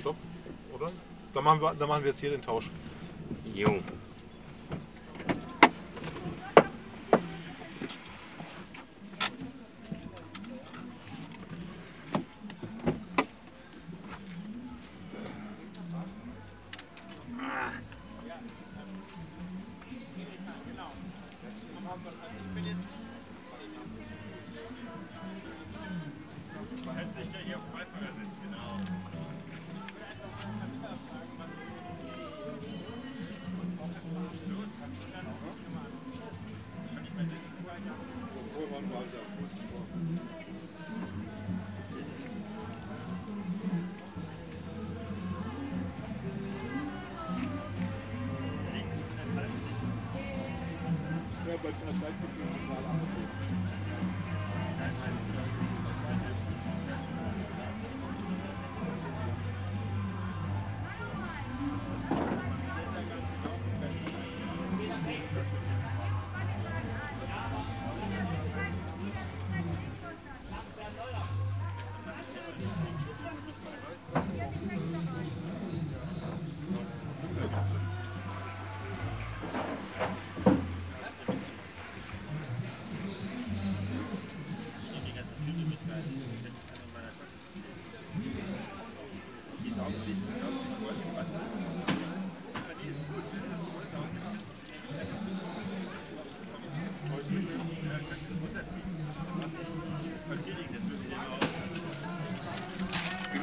stopp, oder? Dann machen, wir, dann machen wir jetzt hier den Tausch. Jo.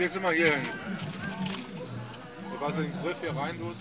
Du mal hier hin? Du den Griff hier rein tust?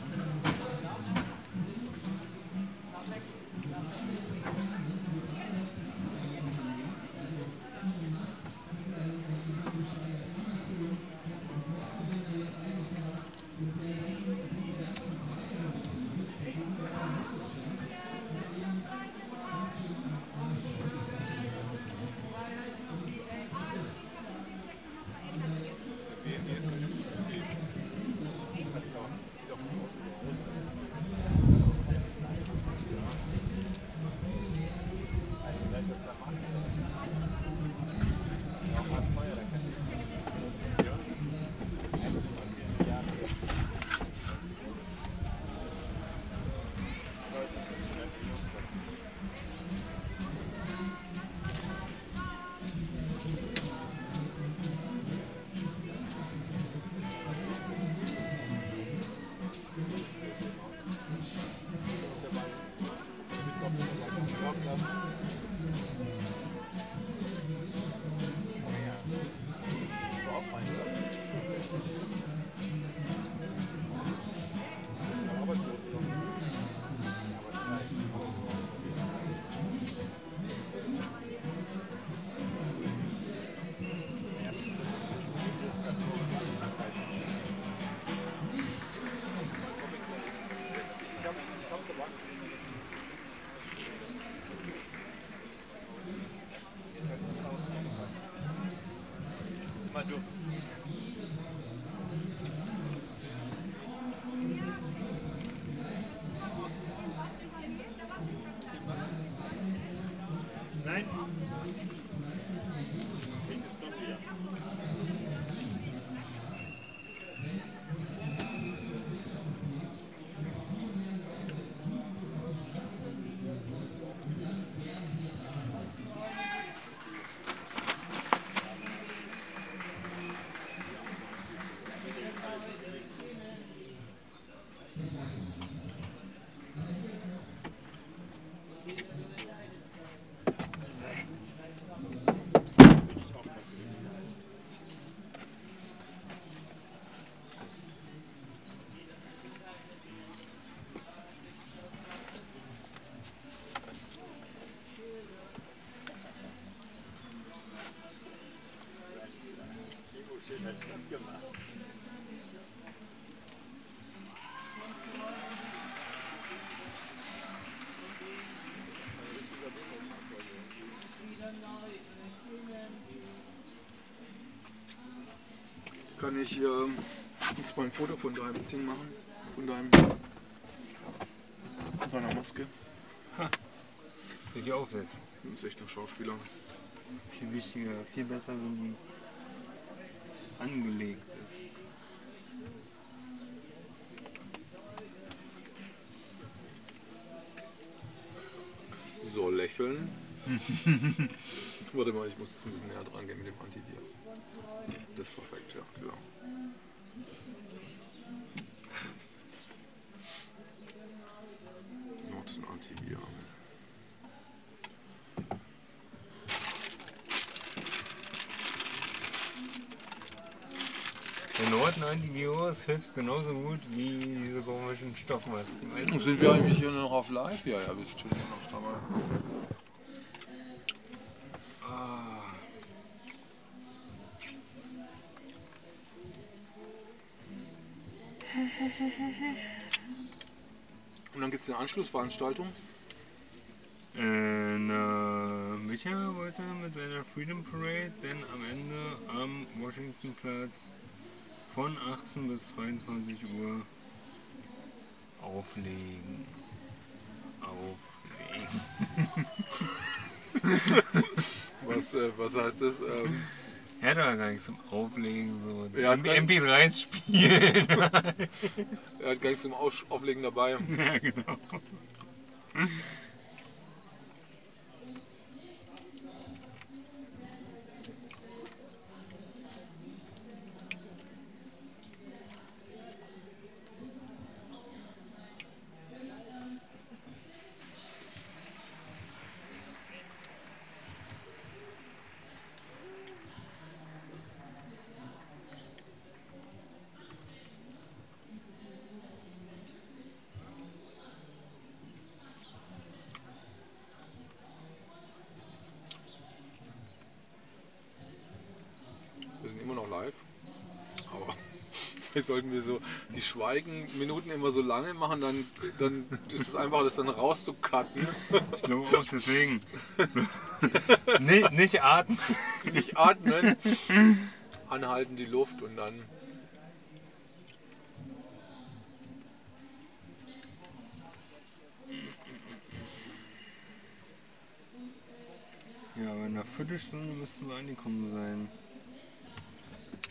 ich ähm, jetzt mal ein Foto von deinem Ding machen. Von deinem. Von seiner Maske. Soll die aufsetzen? Du bist echt ein Schauspieler. Viel wichtiger, viel besser, wenn die angelegt ist. So lächeln. Warte mal, ich muss jetzt ein bisschen näher dran gehen mit dem Antivir. Das ist perfekt, ja, genau. Nutzen Antivir. Der Norden Antivirus hilft genauso gut wie diese komischen Stoffmasken. Sind wir eigentlich hier noch auf live? Ja, ja, wir sind schon noch es eine Anschlussveranstaltung. Äh, na, Micha wollte mit seiner Freedom Parade dann am Ende am Washingtonplatz von 18 bis 22 Uhr auflegen. Auflegen. Was, äh, was heißt das? Ähm, Er hat doch gar nichts zum Auflegen, so Ja, MP- das- MP3s spielen. er hat gar nichts zum Aus Auflegen dabei. ja, genau. Wir sind immer noch live. Aber vielleicht sollten wir so die Schweigenminuten immer so lange machen, dann, dann ist es einfach, das dann rauszucutten. Ich glaube auch deswegen. nicht, nicht atmen. Nicht atmen, anhalten die Luft und dann. Ja, aber in einer Viertelstunde müssten wir angekommen sein.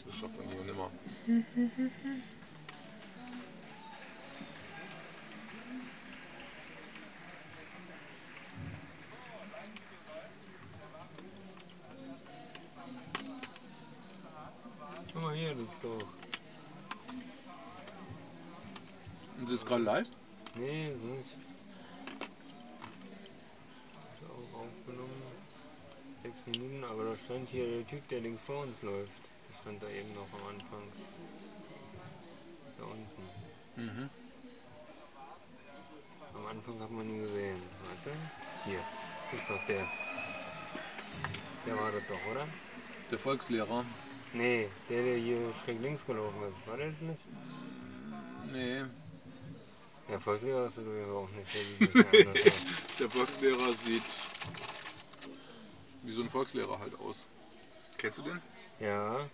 Das schafft man nie und nimmer. Guck mal hier, das ist doch. Und das ist gerade live? Nee, ist nicht. Ist auch aufgenommen. Sechs Minuten, aber da stand hier der Typ, der links vor uns läuft. Der stand da eben noch am Anfang. Da unten. Mhm. Am Anfang hat man ihn gesehen. Warte. Hier. Das ist doch der. Der war das doch, oder? Der Volkslehrer? Nee, der, der hier schräg links gelaufen ist. War der das nicht? Nee. Ja, Volkslehrer ist aber auch nicht. Der. Der Volkslehrer sieht wie so ein Volkslehrer halt aus. Kennst du den? Ja,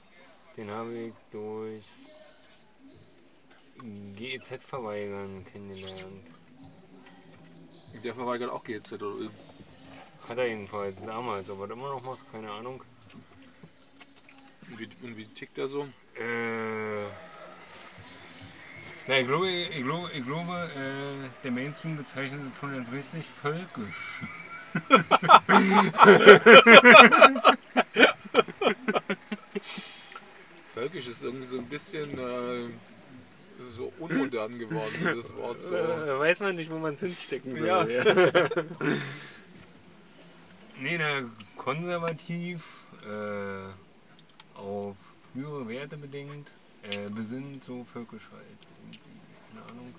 den habe ich durchs GEZ-Verweigern kennengelernt. Der verweigert auch GZ oder wie? Hat er jedenfalls damals, aber immer noch macht, keine Ahnung. Und wie, und wie tickt der so? Äh. Na, ich glaube, ich glaube, ich glaube äh, der Mainstream bezeichnet es schon als richtig völkisch. Völkisch ist irgendwie so ein bisschen äh, so unmodern geworden, so das Wort so. Äh, weiß man nicht, wo man es hinstecken soll. Ja. nee, na, konservativ, äh, auf frühere Werte bedingt, äh, besinnt so völkisch halt. Irgendwie. Keine Ahnung.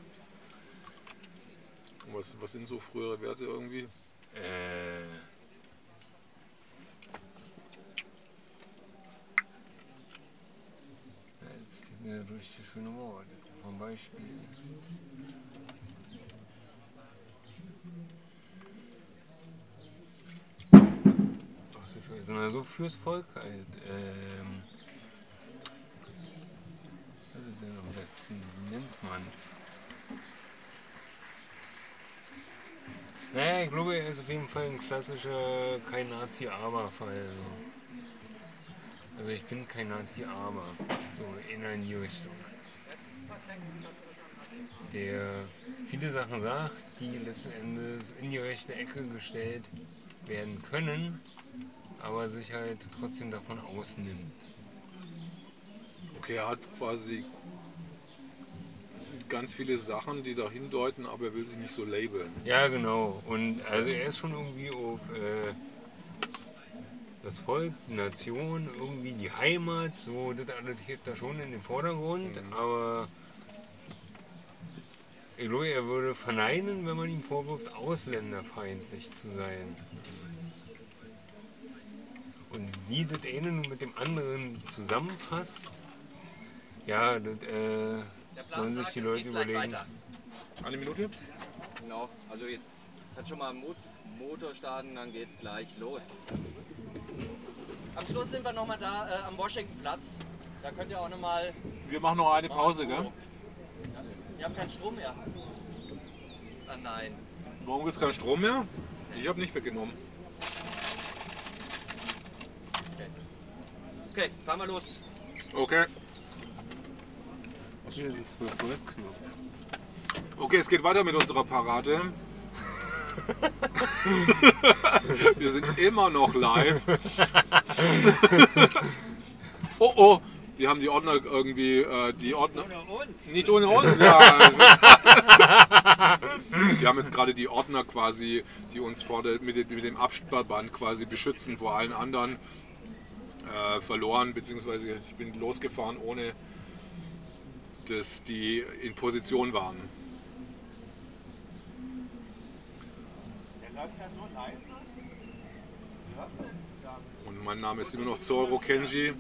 Was, was sind so frühere Werte irgendwie? Äh. Ja, das richtig schöne. Mal ein Beispiel. Scheiße, na so fürs Volk halt. Ähm, was ist denn am besten? Wie nennt man's? Naja, ich glaube, er ist auf jeden Fall ein klassischer kein Nazi-Aber-Fall. So. Also ich bin kein Nazi-Aber. So in eine Richtung. Der viele Sachen sagt, die letzten Endes in die rechte Ecke gestellt werden können, aber sich halt trotzdem davon ausnimmt. Okay, er hat quasi ganz viele Sachen, die dahin deuten, aber er will sich nicht so labeln. Ja, genau. Und also er ist schon irgendwie auf äh, das Volk, die Nation, irgendwie die Heimat, so, das alles hebt da schon in den Vordergrund, Mhm. aber ich glaube, er würde verneinen, wenn man ihm vorwirft, ausländerfeindlich zu sein. Und wie das eine nun mit dem anderen zusammenpasst, ja, das äh, Der Plan sollen sich sagt, die Leute überlegen. Eine Minute? Genau, also jetzt kann schon mal Mot Motor starten, dann geht's gleich los. Am Schluss sind wir nochmal da äh, am Washingtonplatz. Da könnt ihr auch nochmal. Wir machen noch eine Pause, gell? Wir haben keinen Strom mehr. Ah nein. Warum gibt es keinen Strom mehr? Ich habe nicht weggenommen. Okay. Okay, fahren wir los. Okay. Hier ist ein 12 Volt Knopf. Okay, es geht weiter mit unserer Parade. Wir sind immer noch live. Oh oh, die haben die Ordner irgendwie, äh, die Ordner. Nicht ohne uns, ja. Wir haben jetzt gerade die Ordner quasi, die uns vor der, mit, dem- mit dem Absperrband quasi beschützen vor allen anderen äh, verloren, beziehungsweise ich bin losgefahren, ohne dass die in Position waren. Und mein Name ist immer noch Zoro Kenji.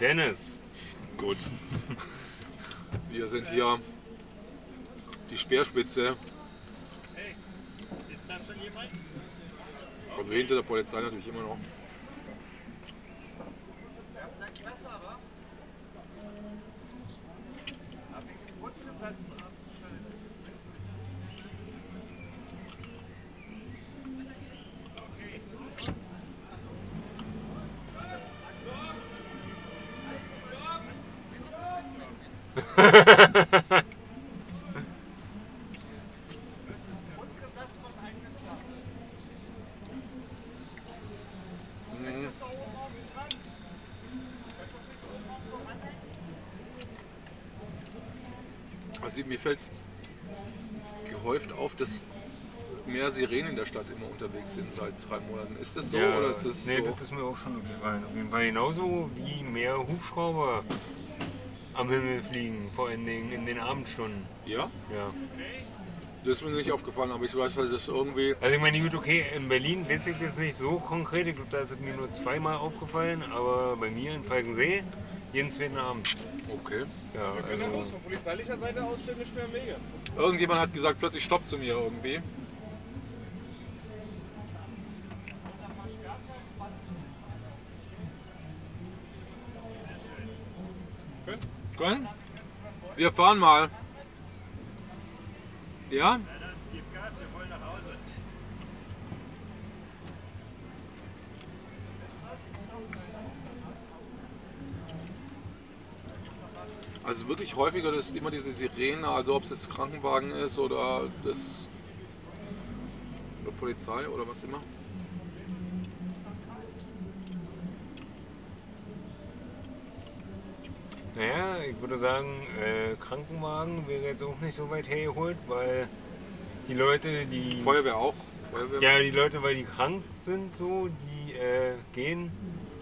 Dennis. Gut. Wir sind hier die Speerspitze. Also hinter der Polizei natürlich immer noch. Also mir fällt gehäuft auf, dass mehr Sirenen in der Stadt immer unterwegs sind seit drei Monaten. Ist das so oder ist das nee, so? das ist mir auch schon aufgefallen. Auf jeden Fall genauso wie mehr Hubschrauber am Himmel fliegen, vor allen Dingen in den Abendstunden. Ja, Ja. das ist mir nicht aufgefallen, aber ich weiß, dass das irgendwie. Also ich meine, gut, okay, in Berlin weiß ich es jetzt nicht so konkret, ich glaube, da ist es mir nur zweimal aufgefallen, aber bei mir in Falkensee jeden zweiten Abend. Okay. Ja, also, von polizeilicher Seite aus stehen nicht mehr im Wege. Irgendjemand hat gesagt, plötzlich stoppt zu mir irgendwie. Können? Wir fahren mal. Ja? Also wirklich häufiger, das ist immer diese Sirene, also ob es jetzt Krankenwagen ist oder das oder Polizei oder was immer. naja, ich würde sagen, äh, Krankenwagen wäre jetzt auch nicht so weit hergeholt, weil die Leute, die. Feuerwehr auch. Feuerwehr. Ja, die Leute, weil die krank sind, so, die äh, gehen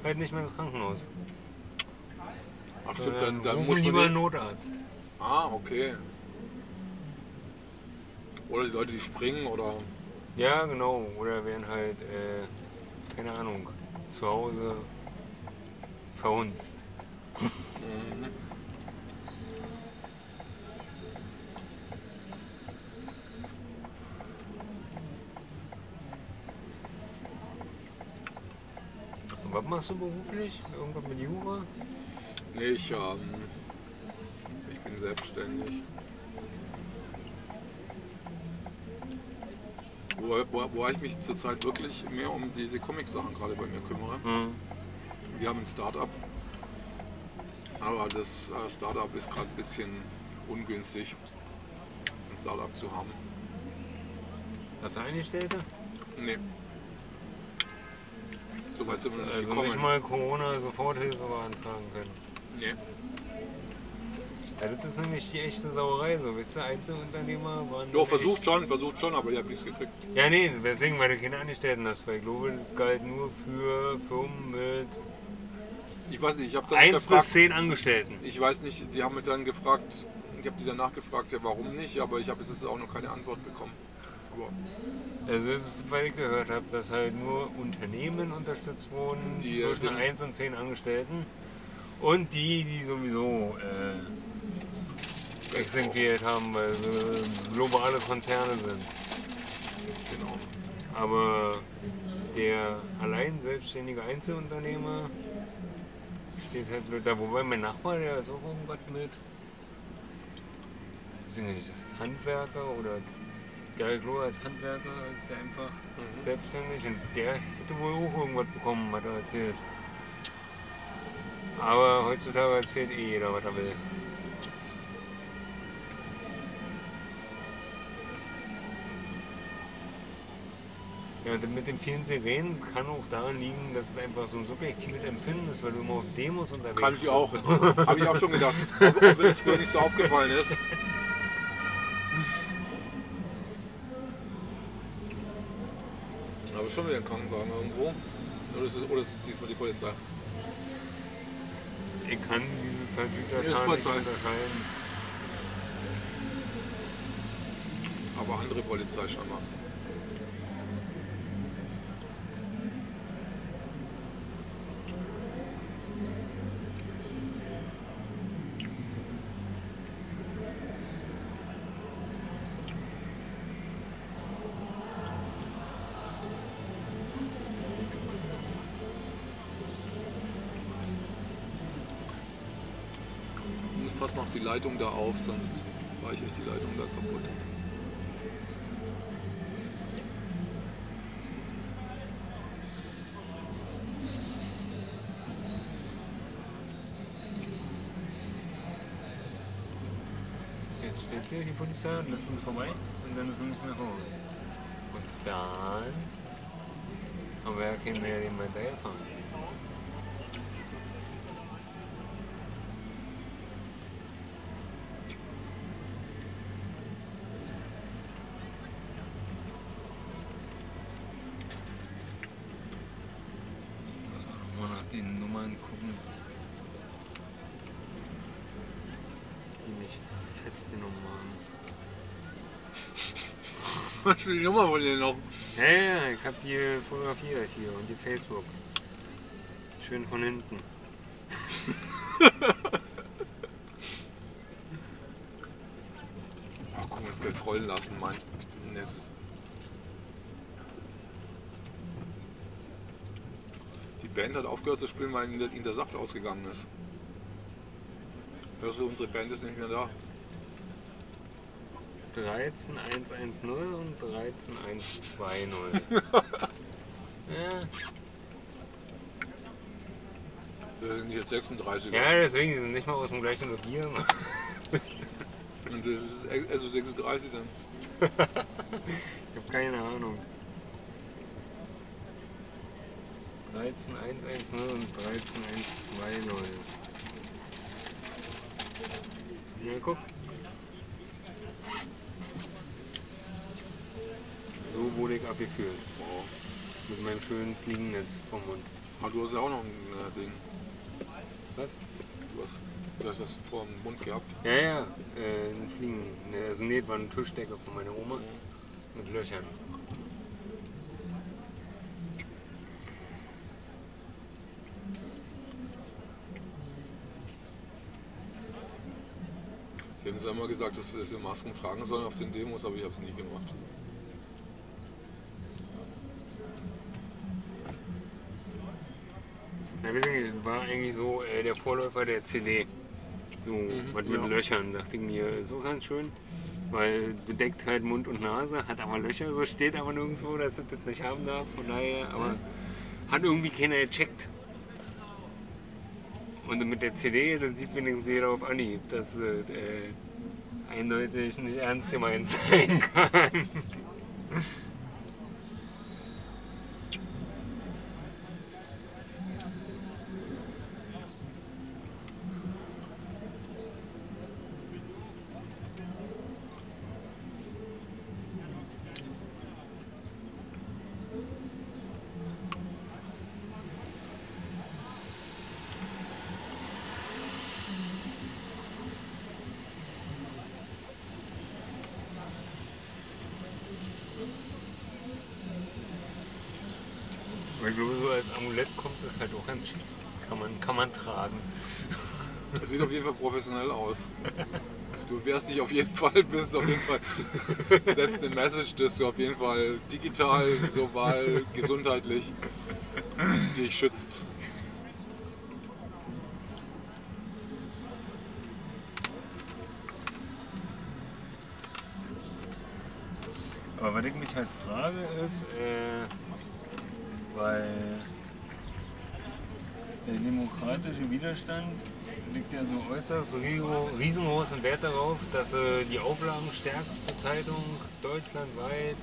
halt nicht mehr ins Krankenhaus. Ach stimmt, dann, dann rufen muss man lieber den, Notarzt. Ah, okay. Oder die Leute, die springen oder. Ja, genau. Oder werden halt, äh, keine Ahnung, zu Hause verhunzt. Und was machst du beruflich? Irgendwas mit Jura? Nee, ich, ähm, ich bin selbstständig. Wo, wo, wo ich mich zurzeit wirklich mehr um diese Comic-Sachen gerade bei mir kümmere. Hm. Wir haben ein Startup. Aber das äh, Startup ist gerade ein bisschen ungünstig, ein Startup zu haben. Hast du Eingestellte? Nee, So weit sind wir noch nicht Also gekommen. nicht mal Corona-Soforthilfe beantragen können. Nee. Ja, das ist nämlich die echte Sauerei, so, weißt du, Einzelunternehmer waren. Jo, echt- versucht schon, versucht schon, aber ihr habt nichts gekriegt. Ja, nee, deswegen, weil du keine Angestellten hast, weil ich das galt nur für Firmen mit Ich weiß nicht, ich habe dann 1 bis gefragt, 10 Angestellten. ich weiß nicht, die haben mich dann gefragt, ich habe die danach gefragt, ja warum nicht, aber ich habe bis jetzt auch noch keine Antwort bekommen. Also, das ist, weil ich gehört habe, dass halt nur Unternehmen unterstützt wurden, Die, zwischen den- 1 und 10 Angestellten. Und die, die sowieso äh, exenquiert haben, weil sie globale Konzerne sind. genau. Aber der allein selbstständige Einzelunternehmer steht halt blöd da. Wobei mein Nachbar, der ist auch irgendwas mit, weiß ich nicht, als Handwerker oder ja, ich glaube, als Handwerker ist er einfach selbstständig und der hätte wohl auch irgendwas bekommen, hat er erzählt. Aber heutzutage erzählt eh jeder, was er will. Ja, mit den vielen Sirenen kann auch daran liegen, dass es einfach so ein subjektives Empfinden ist, weil du immer auf Demos unterwegs Kann ich bist. auch. Habe ich auch schon gedacht. Ob, ob mir das früher nicht so aufgefallen ist. Aber schon wieder ein Krankenwagen irgendwo. Oder ist es, oder ist es diesmal die Polizei? Ich kann diese Ja, Tatütata ist nicht unterscheiden. Aber andere Polizei scheinbar. Die Leitung da auf, sonst weiche ich die Leitung da kaputt. Jetzt steht hier die Polizei und lässt uns vorbei und dann ist sie nicht mehr vor uns. Und dann haben wir ja keinen mehr, den wir hinterherfahren. Was für die Nummer wollt ihr noch? Ja, ja, ich hab die fotografiert hier und die Facebook. Schön von hinten. Ach komm, jetzt gleich rollen lassen, Mann. Das ist Die Band hat aufgehört zu spielen, weil ihnen der, ihnen der Saft ausgegangen ist. Hörst du, unsere Band ist nicht mehr da. 13110 und 13120. ja. Das sind jetzt 36. ja, deswegen die sind nicht mal aus dem gleichen Revier. Und das ist also 36 dann. Ich hab keine Ahnung. 13110 und 13120. Ja, guck. Abgeführt. Wow. Mit meinem schönen Fliegennetz vom Mund. Aber du hast ja auch noch ein äh, Ding. Was? Du hast, du hast was vor dem Mund gehabt. Ja, ja, äh, ein Fliegen. Ne, also nee, das war eine Tischdecke von meiner Oma mit Löchern. Die haben uns einmal gesagt, dass wir, dass wir Masken tragen sollen auf den Demos, aber ich habe es nie gemacht. Na, nicht, das war eigentlich so äh, der Vorläufer der CD. So was mit ja. Löchern, dachte ich mir, so ganz schön. Weil bedeckt halt Mund und Nase, hat aber Löcher, so steht aber nirgendwo, dass es das nicht haben darf. Von daher, aber hat irgendwie keiner gecheckt. Und mit der CD, dann sieht wenigstens jeder auf Anhieb, dass äh, eindeutig nicht ernst gemeint sein kann. Aber ich glaube, so als Amulett kommt das halt auch ganz schick. Kann man, kann man tragen. Es sieht auf jeden Fall professionell aus. Du wärst dich auf jeden Fall, bist auf jeden Fall, setzt eine Message, dass du auf jeden Fall digital, sowohl gesundheitlich dich schützt. Aber was ich mich halt frage ist, äh, weil der demokratische Widerstand legt ja so äußerst riesengroßen Wert darauf, dass äh, die auflagenstärkste Zeitung deutschlandweit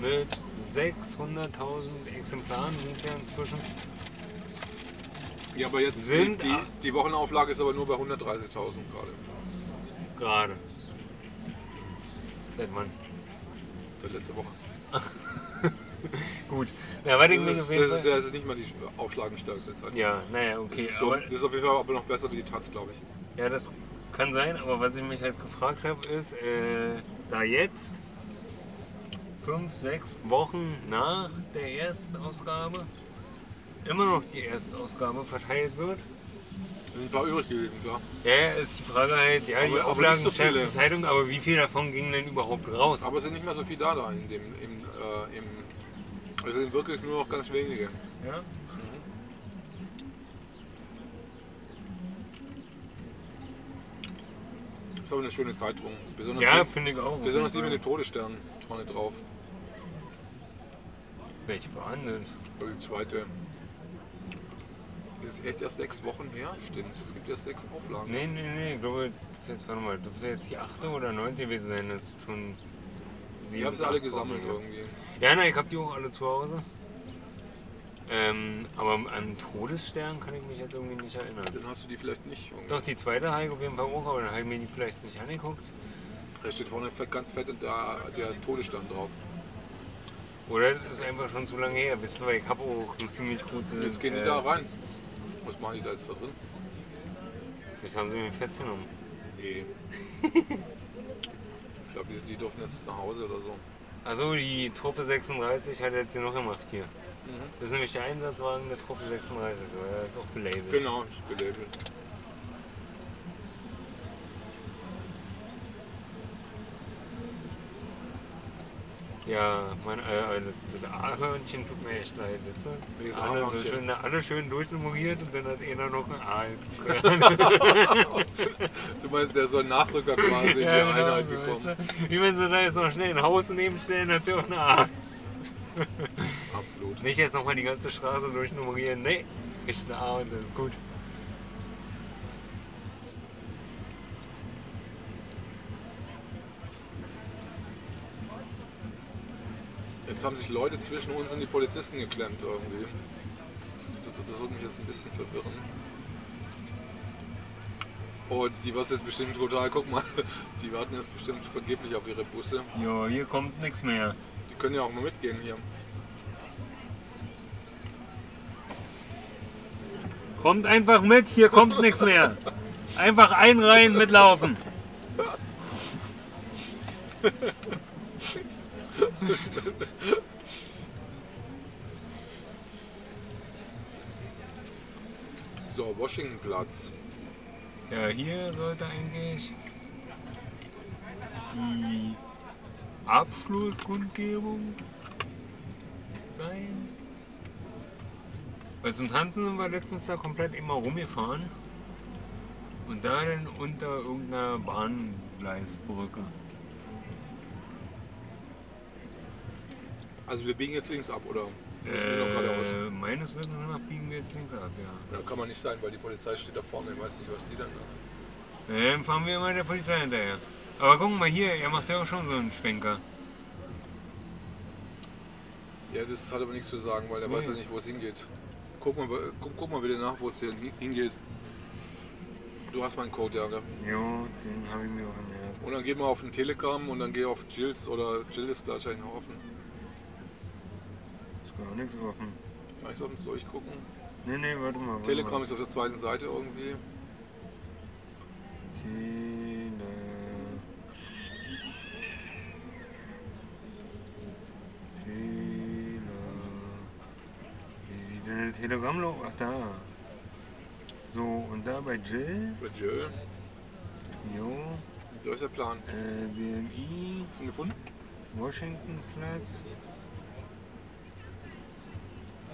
mit 600.000 Exemplaren sind ja inzwischen. Ja, aber jetzt Sind- die, die Wochenauflage ist aber nur bei 130.000 gerade. Gerade. Seit wann? Seit letzte Woche. Gut. Ich Das ist, das, ist, das ist nicht mal die auflagenstärkste Zeitung. Ja, naja, Das, okay. ist so, das ist auf jeden Fall aber noch besser wie die Taz, glaube ich. Ja, das kann sein, aber was ich mich halt gefragt habe, ist, äh, da jetzt fünf, sechs Wochen nach der Erstausgabe immer noch die Erstausgabe verteilt wird, sind ein paar übrig geblieben, klar. ja, ja, ist die Frage halt, ja, die Aber- aber Auflagen so Zeitung, aber wie viel davon ging denn überhaupt raus? Aber es sind nicht mehr so viel da, da in dem, im, äh, im, es sind wirklich nur noch ganz wenige. ja? Das ist aber eine schöne Zeitung. Besonders ja, finde ich auch. besonders die mit dem. Todesstern vorne drauf. Welche behandelt? Oder die zweite. Ist es echt erst sechs Wochen her? Stimmt, es gibt erst sechs Auflagen. Nee, nee, nee, ich glaube, das ist jetzt, warte mal, dürfte jetzt die achte oder neunte gewesen sein, das ist schon. Ich sieben habe bis sie alle gesammelt irgendwie. Ja, nein, ich habe die auch alle zu Hause. Ähm, aber an Todesstern kann ich mich jetzt irgendwie nicht erinnern. Dann hast du die vielleicht nicht. Irgendwie. Doch, die zweite habe ich auf jeden Fall auch, aber dann habe ich mir die vielleicht nicht angeguckt. Da steht vorne fett, ganz fett der, der Todesstern drauf. Oder das ist einfach schon zu lange her, wisst ihr, weil ich habe auch eine ziemlich gute. Jetzt gehen die äh, da rein. Was machen die da jetzt da drin? Vielleicht haben sie mich festgenommen. Nee. ich glaube, die, die durften jetzt nach Hause oder so. Also die Truppe 36 hat jetzt hier noch gemacht hier. Das ist nämlich der Einsatzwagen der Truppe 36, so, der ist auch belabelt. Genau, ist gelabelt. Ja, mein, äh, das A-Hörnchen tut mir echt leid, wisst ihr? Welches Alle, so schön, alle schön durchnummeriert und dann hat einer noch ein A. Du meinst, der ist so ein Nachrücker quasi in die Einheit so, gekommen. weißt du? Wie wenn sie da jetzt noch schnell ein Haus nebenstellen, hat sie auch eine A. Absolut. Nicht jetzt nochmal die ganze Straße durchnummerieren, nee, echt eine A und das ist gut. Jetzt haben sich Leute zwischen uns und die Polizisten geklemmt irgendwie. Das, das, das wird mich jetzt ein bisschen verwirren. Und die wird jetzt bestimmt total, guck mal, die warten jetzt bestimmt vergeblich auf ihre Busse. Jo, hier kommt nichts mehr. Die können ja auch mal mitgehen hier. Kommt einfach mit, hier kommt nichts mehr. Einfach einreihen, mitlaufen. So, Washingtonplatz. Ja, hier sollte eigentlich die Abschlusskundgebung sein. Weil zum Tanzen sind wir letztens da komplett immer rumgefahren. Und da dann unter irgendeiner Bahngleisbrücke. Also wir biegen jetzt links ab, oder? Äh, meines Wissens nach biegen wir jetzt links ab, ja. Ja, kann man nicht sein, weil die Polizei steht da vorne. Ich weiß nicht, was die dann da. Dann fahren wir immer der Polizei hinterher. Aber guck mal hier, er macht ja auch schon so einen Schwenker. Ja, das hat aber nichts zu sagen, weil der Nee. weiß ja nicht, wo es hingeht. Guck mal, guck, guck mal bitte nach, wo es hier hingeht. Du hast meinen Code, ja, gell? Jo, den habe ich mir auch gemerkt. Und dann geh mal auf den Telegram und dann geh auf Jills oder Jill ist gleichzeitig noch offen. Gar nichts offen. Kann ich uns durchgucken? Nee, nee, warte mal. Warte Telegram mal. ist auf der zweiten Seite irgendwie. Tele. Telegram, ach da. So, und da bei Jill, Bei Jill. jo, Da ist der Plan. äh, BMI, Hast du ihn gefunden? Washingtonplatz.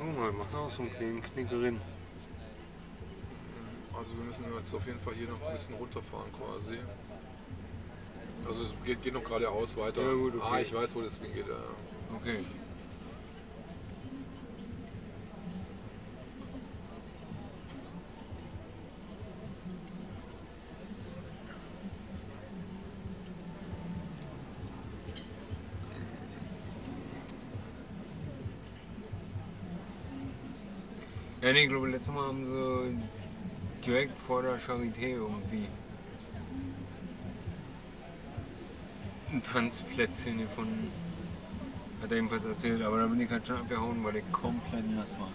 Oh mal, macht auch so einen kleinen Knickerin. Also wir müssen jetzt auf jeden Fall hier noch ein bisschen runterfahren quasi. Also es geht, geht noch geradeaus weiter. Ja, gut, okay. Ah, ich weiß, wo das Ding geht. Ja. Okay. Ja, nee, ich glaube, letztes Mal haben sie direkt vor der Charité irgendwie ein Tanzplätzchen gefunden. Hat er jedenfalls erzählt, aber da bin ich halt schon abgehauen, weil ich komplett nass war.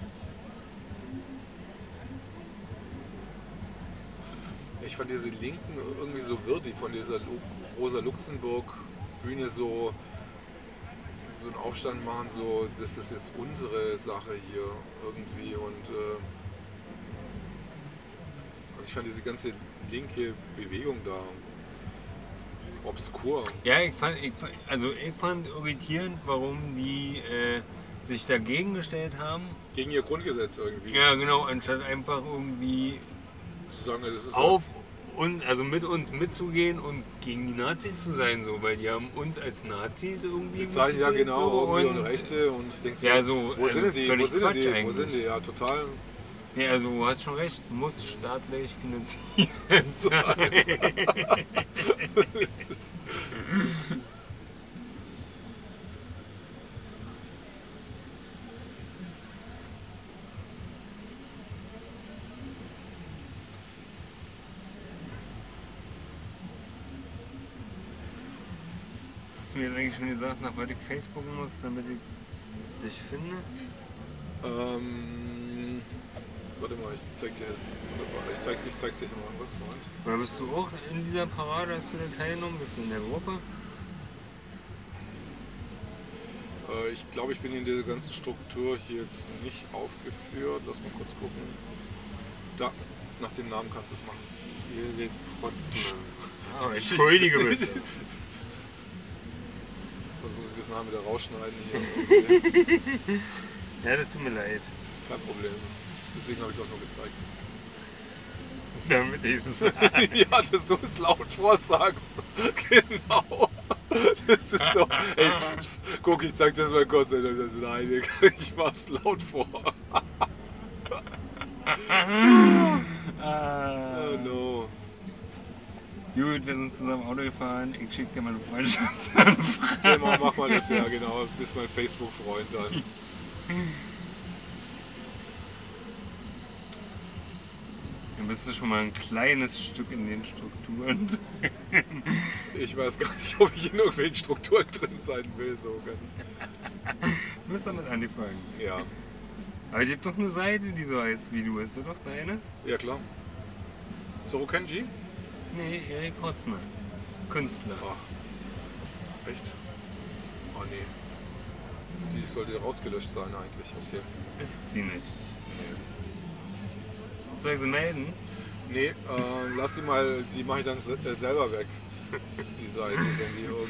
Ich fand diese Linken irgendwie so wirr, die von dieser Lu Rosa Luxemburg Bühne so, so einen Aufstand machen, so das ist jetzt unsere Sache hier irgendwie und äh, also ich fand diese ganze linke Bewegung da obskur. Ja, ich fand, ich, fand- also ich fand irritierend, warum die äh, sich dagegen gestellt haben. Gegen ihr Grundgesetz irgendwie. Ja, genau, anstatt einfach irgendwie Zu sagen, das ist auf und also mit uns mitzugehen und gegen die Nazis zu sein, so, weil die haben uns als Nazis irgendwie. Zeigen ja genau so, und, und Rechte und ich denke so, Ja, so, wo also sind die, wo sind Quatsch die, wo eigentlich. sind die, ja total. Nee, also du hast schon recht, muss staatlich finanziert sein. Eigentlich schon gesagt, nach was ich Facebook muss, damit ich dich finde? ähm, warte mal, ich zeig dir, mal, ich zeig, ich zeig's dir mal kurz, Moment. Oder bist du auch in dieser Parade, hast du da teilgenommen? Bist du in der Gruppe? Äh, ich glaube, ich bin in dieser ganzen Struktur hier jetzt nicht aufgeführt. Lass mal kurz gucken. Da, nach dem Namen kannst du es machen. Wir, wir kotzen. Aber entschuldige bitte. Sonst muss ich das Namen wieder rausschneiden hier. Ja, das tut mir leid. Kein Problem. Deswegen habe ich es auch nur gezeigt. Damit ich es ja, dass du es laut vorsagst. Genau. Das ist so. Ey, pst, pst, guck, ich zeig das mal kurz. Ey, das ist nein, ich mach's laut vor. Oh no. Gut, wir sind zusammen Auto gefahren. Ich schicke dir meine Freundschaft. Okay, mach, mach mal das ja, genau. Bist mein Facebook-Freund dann. Dann bist du schon mal ein kleines Stück in den Strukturen. Ich weiß gar nicht, ob ich in irgendwelchen Strukturen drin sein will, so ganz. Du bist damit angefangen. Ja, Aber es gibt doch eine Seite, die so heißt wie du. Ist das doch deine? ja klar. Soro Kenji? Nee, Erik Hotzner. Künstler. Ach. Echt? Oh nee. Die sollte rausgelöscht sein eigentlich, okay. Ist sie nicht. Nee. Soll ich sie melden? Nee, äh, lass die mal, die mache ich dann äh, selber weg. Die Seite, wenn die irgend...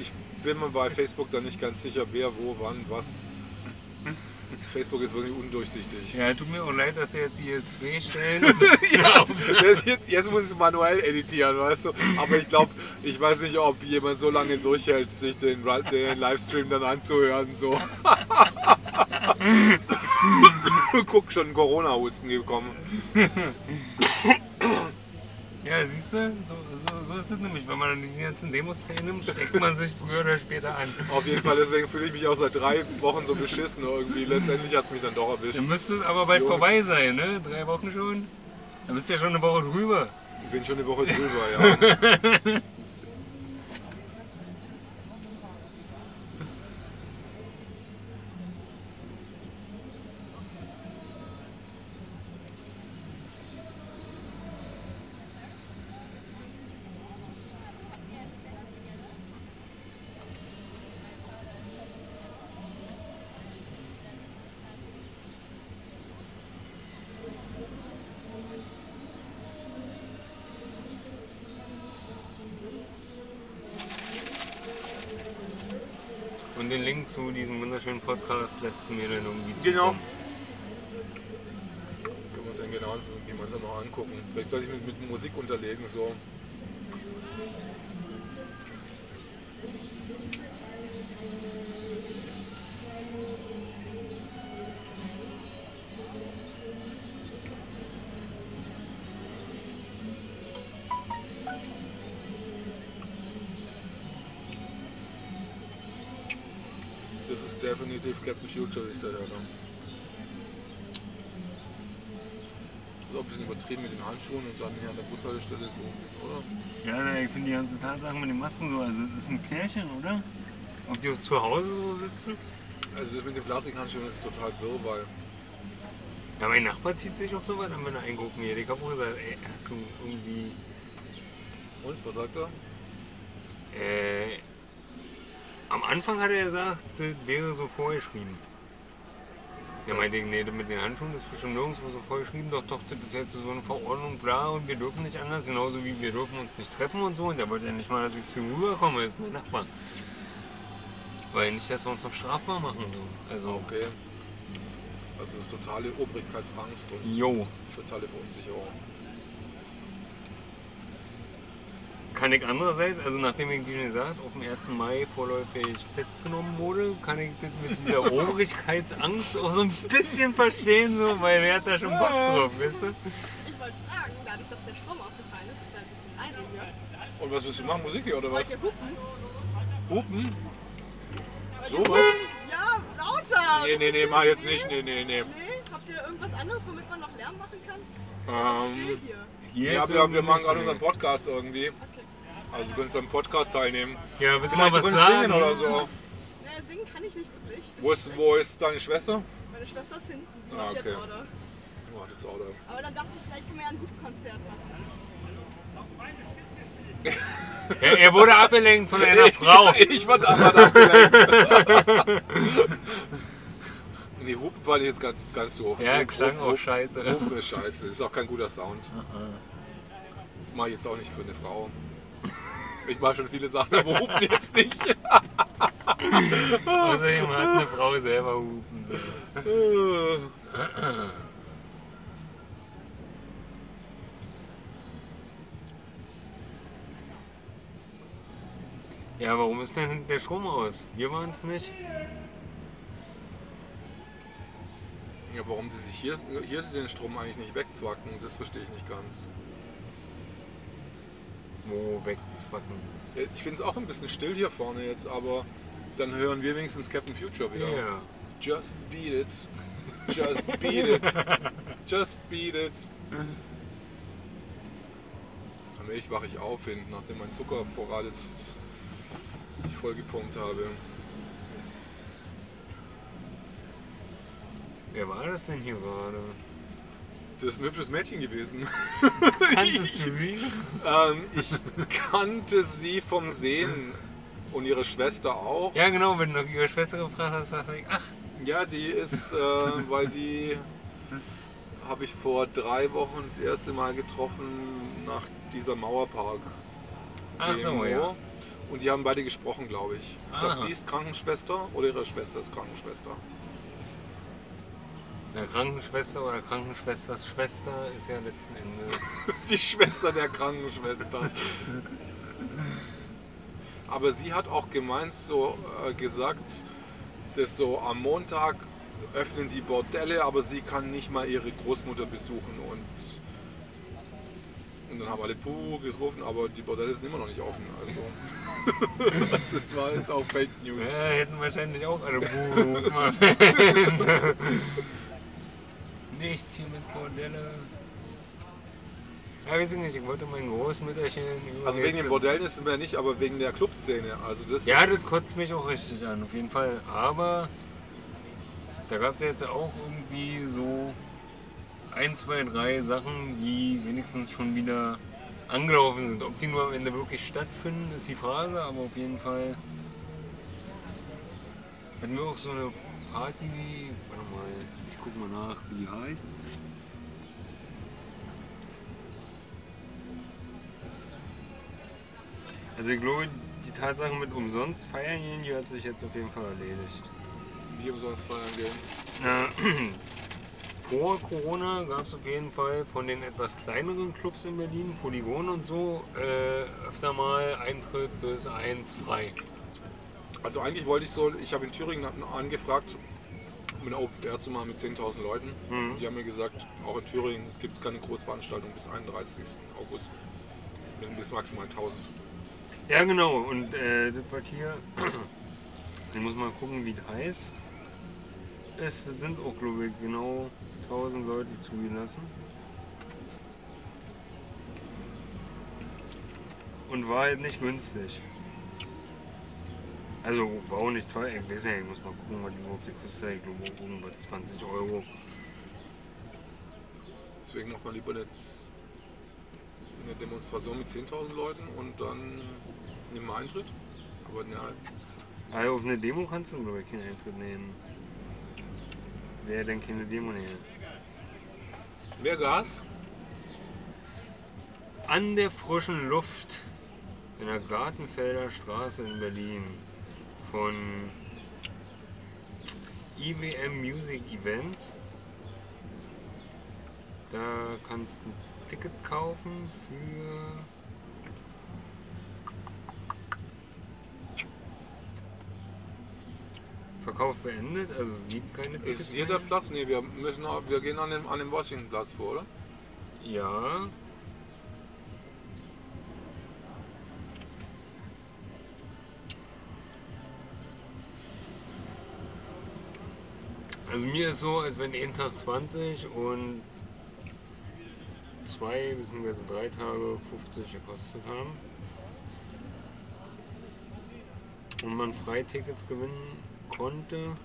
Ich bin mir bei Facebook dann nicht ganz sicher, wer, wo, wann, was. Facebook ist wirklich undurchsichtig. Ja, tut mir auch leid, dass ihr jetzt hier zwei Stellen. Ja, jetzt, jetzt muss ich es manuell editieren, weißt du. Aber ich glaube, ich weiß nicht, ob jemand so lange durchhält, sich den, den Livestream dann anzuhören. So. Guck, schon Corona-Husten gekommen. Ja, siehst du, so, so, so ist es nämlich. Wenn man an diesen ganzen Demos teilnimmt, steckt man sich früher oder später an. Auf jeden Fall, deswegen fühle ich mich auch seit drei Wochen so beschissen irgendwie. Letztendlich hat es mich dann doch erwischt. Dann müsste es aber bald Jungs. vorbei sein, ne? Drei Wochen schon. Dann bist du ja schon eine Woche drüber. Ich bin schon eine Woche drüber, ja. wunderschönen Podcast lässt mir dann irgendwie Genau. zukommen. Können wir uns dann genau so gemeinsam noch angucken. Vielleicht soll ich mit, mit Musik unterlegen, so. Definitiv Captain Future, ich da ist auch ein bisschen übertrieben mit den Handschuhen und dann hier an der Bushaltestelle so ein bisschen, oder? Ja, ich finde die ganze Tatsache mit den Masken so, also das ist ein Pärchen, oder? Ob die auch zu Hause so sitzen? Also das mit den Plastikhandschuhen ist total wirr, weil Ja, mein Nachbar zieht sich auch so weit an, wenn er einkaufen geht. Ich habe auch gesagt, ey, hast du irgendwie. Und, was sagt er? Äh, Anfang hat er gesagt, das wäre so vorgeschrieben. Der meinte, nee, mit den Handschuhen ist bestimmt nirgendwo so vorgeschrieben, doch, doch, das ist jetzt so eine Verordnung, bla, und wir dürfen nicht anders, genauso wie wir dürfen uns nicht treffen und so. Und der wollte ja nicht mal, dass ich zu ihm rüberkomme, das ist mein Nachbar. Weil nicht, dass wir uns noch strafbar machen. So. Also, Okay. Also es ist totale Obrigkeitsangst und jo. totale Verunsicherung. Kann ich andererseits, also nachdem ich wie schon gesagt, auf dem 1. Mai vorläufig festgenommen wurde, kann ich das mit dieser Obrigkeitsangst auch so ein bisschen verstehen, so, weil wer hat da schon Bock drauf, weißt du? Ich wollte fragen, dadurch, dass der Strom ausgefallen ist, ist ja ein bisschen leise hier. Und was willst du machen? Musik hier oder was? Wollt ihr hupen? Hupen? So was? Ja, lauter! Nee, nee, nee, mach jetzt nicht. Nee, nee, nee. Nee? Habt ihr irgendwas anderes, womit man noch Lärm machen kann? Ähm, hier. Hier ja, wir, wir machen gerade unseren Podcast irgendwie. Also du könntest am Podcast teilnehmen. Ja, willst du mal was du kannst singen sagen? oder so. Naja, singen kann ich nicht wirklich. Wo ist, wo ist deine Schwester? Meine Schwester ist hinten. Die Ah, macht jetzt okay. Order. Oh, das ist auch da. Aber dann dachte ich, vielleicht können wir ja ein Hupkonzert machen. Er, er wurde abgelenkt von einer Frau. Ich war damals abgelenkt. nee, Hupen fand ich jetzt ganz, ganz doof. Ja, Hupen- klang auch scheiße. Hupen ist scheiße. Ist auch kein guter Sound. Das mache ich jetzt auch nicht für eine Frau. Ich mache schon viele Sachen, aber Hupen jetzt nicht. Außerdem hat eine Frau selber hupen. So. Ja, warum ist denn der Strom aus? Wir waren es nicht. Ja, warum die sich hier, hier den Strom eigentlich nicht wegzwacken, das verstehe ich nicht ganz. Wo wegzwacken. Ich finde es auch ein bisschen still hier vorne jetzt, aber dann hören wir wenigstens Captain Future wieder. Ja. Just beat it. Just beat it. Just beat it. Am Milch wache ich auf, hin, nachdem mein Zuckervorrat jetzt ich voll gepumpt habe. Wer war das denn hier gerade? Das ist ein hübsches Mädchen gewesen. Kanntest du sie? ähm, ich kannte sie vom Sehen und ihre Schwester auch. Ja, genau, wenn du ihrer Schwester gefragt hast, dachte ich, ach, Ja, die ist, äh, weil die habe ich vor drei Wochen das erste Mal getroffen nach dieser Mauerpark. ach so, ja. Und die haben beide gesprochen, glaube ich. Ich glaube, sie ist Krankenschwester oder ihre Schwester ist Krankenschwester. Der Krankenschwester oder Krankenschwesters Schwester ist ja letzten Endes. Die Schwester der Krankenschwester. Aber sie hat auch gemeint, so äh, gesagt, dass so am Montag öffnen die Bordelle, aber sie kann nicht mal ihre Großmutter besuchen und und dann haben alle Puh gerufen, aber die Bordelle sind immer noch nicht offen. Also das ist- war jetzt auch Fake News. Ja, hätten wahrscheinlich auch alle Buh mal Nichts hier mit Bordelle. Ja, weiß ich nicht, ich wollte mein Großmütterchen. Also wegen den Bordellen ist es mir nicht, aber wegen der Clubszene. Also das Ja, das kotzt mich auch richtig an, auf jeden Fall. Aber da gab es jetzt auch irgendwie so ein, zwei, drei Sachen, die wenigstens schon wieder angelaufen sind. Ob die nur am Ende wirklich stattfinden, ist die Frage, aber auf jeden Fall hatten wir auch so eine Party, warte mal, ich guck mal nach, wie die heißt. Also ich glaube, die Tatsache mit umsonst feiern gehen, die hat sich jetzt auf jeden Fall erledigt. Wie umsonst feiern gehen. Na, vor Corona gab es auf jeden Fall von den etwas kleineren Clubs in Berlin, Polygon und so, äh, öfter mal Eintritt bis 1 frei. Also eigentlich wollte ich so, ich habe in Thüringen an- angefragt, um ein Open Air zu machen mit 10.000 Leuten. Mhm. Die haben mir gesagt, auch in Thüringen gibt es keine Großveranstaltung bis 31. August. Bis- maximal 1.000. Ja, genau. Und äh, das was hier, ich muss mal gucken, wie das heißt. Es sind auch, glaube ich, genau 1000 Leute zugelassen. Und war halt nicht günstig. Also war auch nicht teuer. Ich weiß ja, ich muss mal gucken, was die überhaupt die kostet. Ich glaube auch irgendwas 20 Euro. Deswegen macht man lieber jetzt eine Demonstration mit 10.000 Leuten und dann nehmen wir Eintritt. Aber ja, Also auf eine Demo kannst du, glaube ich, keinen Eintritt nehmen. Wer denn keine Demo nehmen? mehr Gas. An der frischen Luft in der Gartenfelder Straße in Berlin von IWM Music Events. Da kannst du ein Ticket kaufen für Verkauf beendet, also es gibt keine Tickets. Ist hier der. Platz? Ne, wir, müssen, wir gehen an den, an den Washington-Platz vor, oder? Ja. Also mir ist so, als wenn jeden Tag 20 und zwei bzw. drei Tage 50 gekostet haben. Und man Freitickets gewinnen konnte.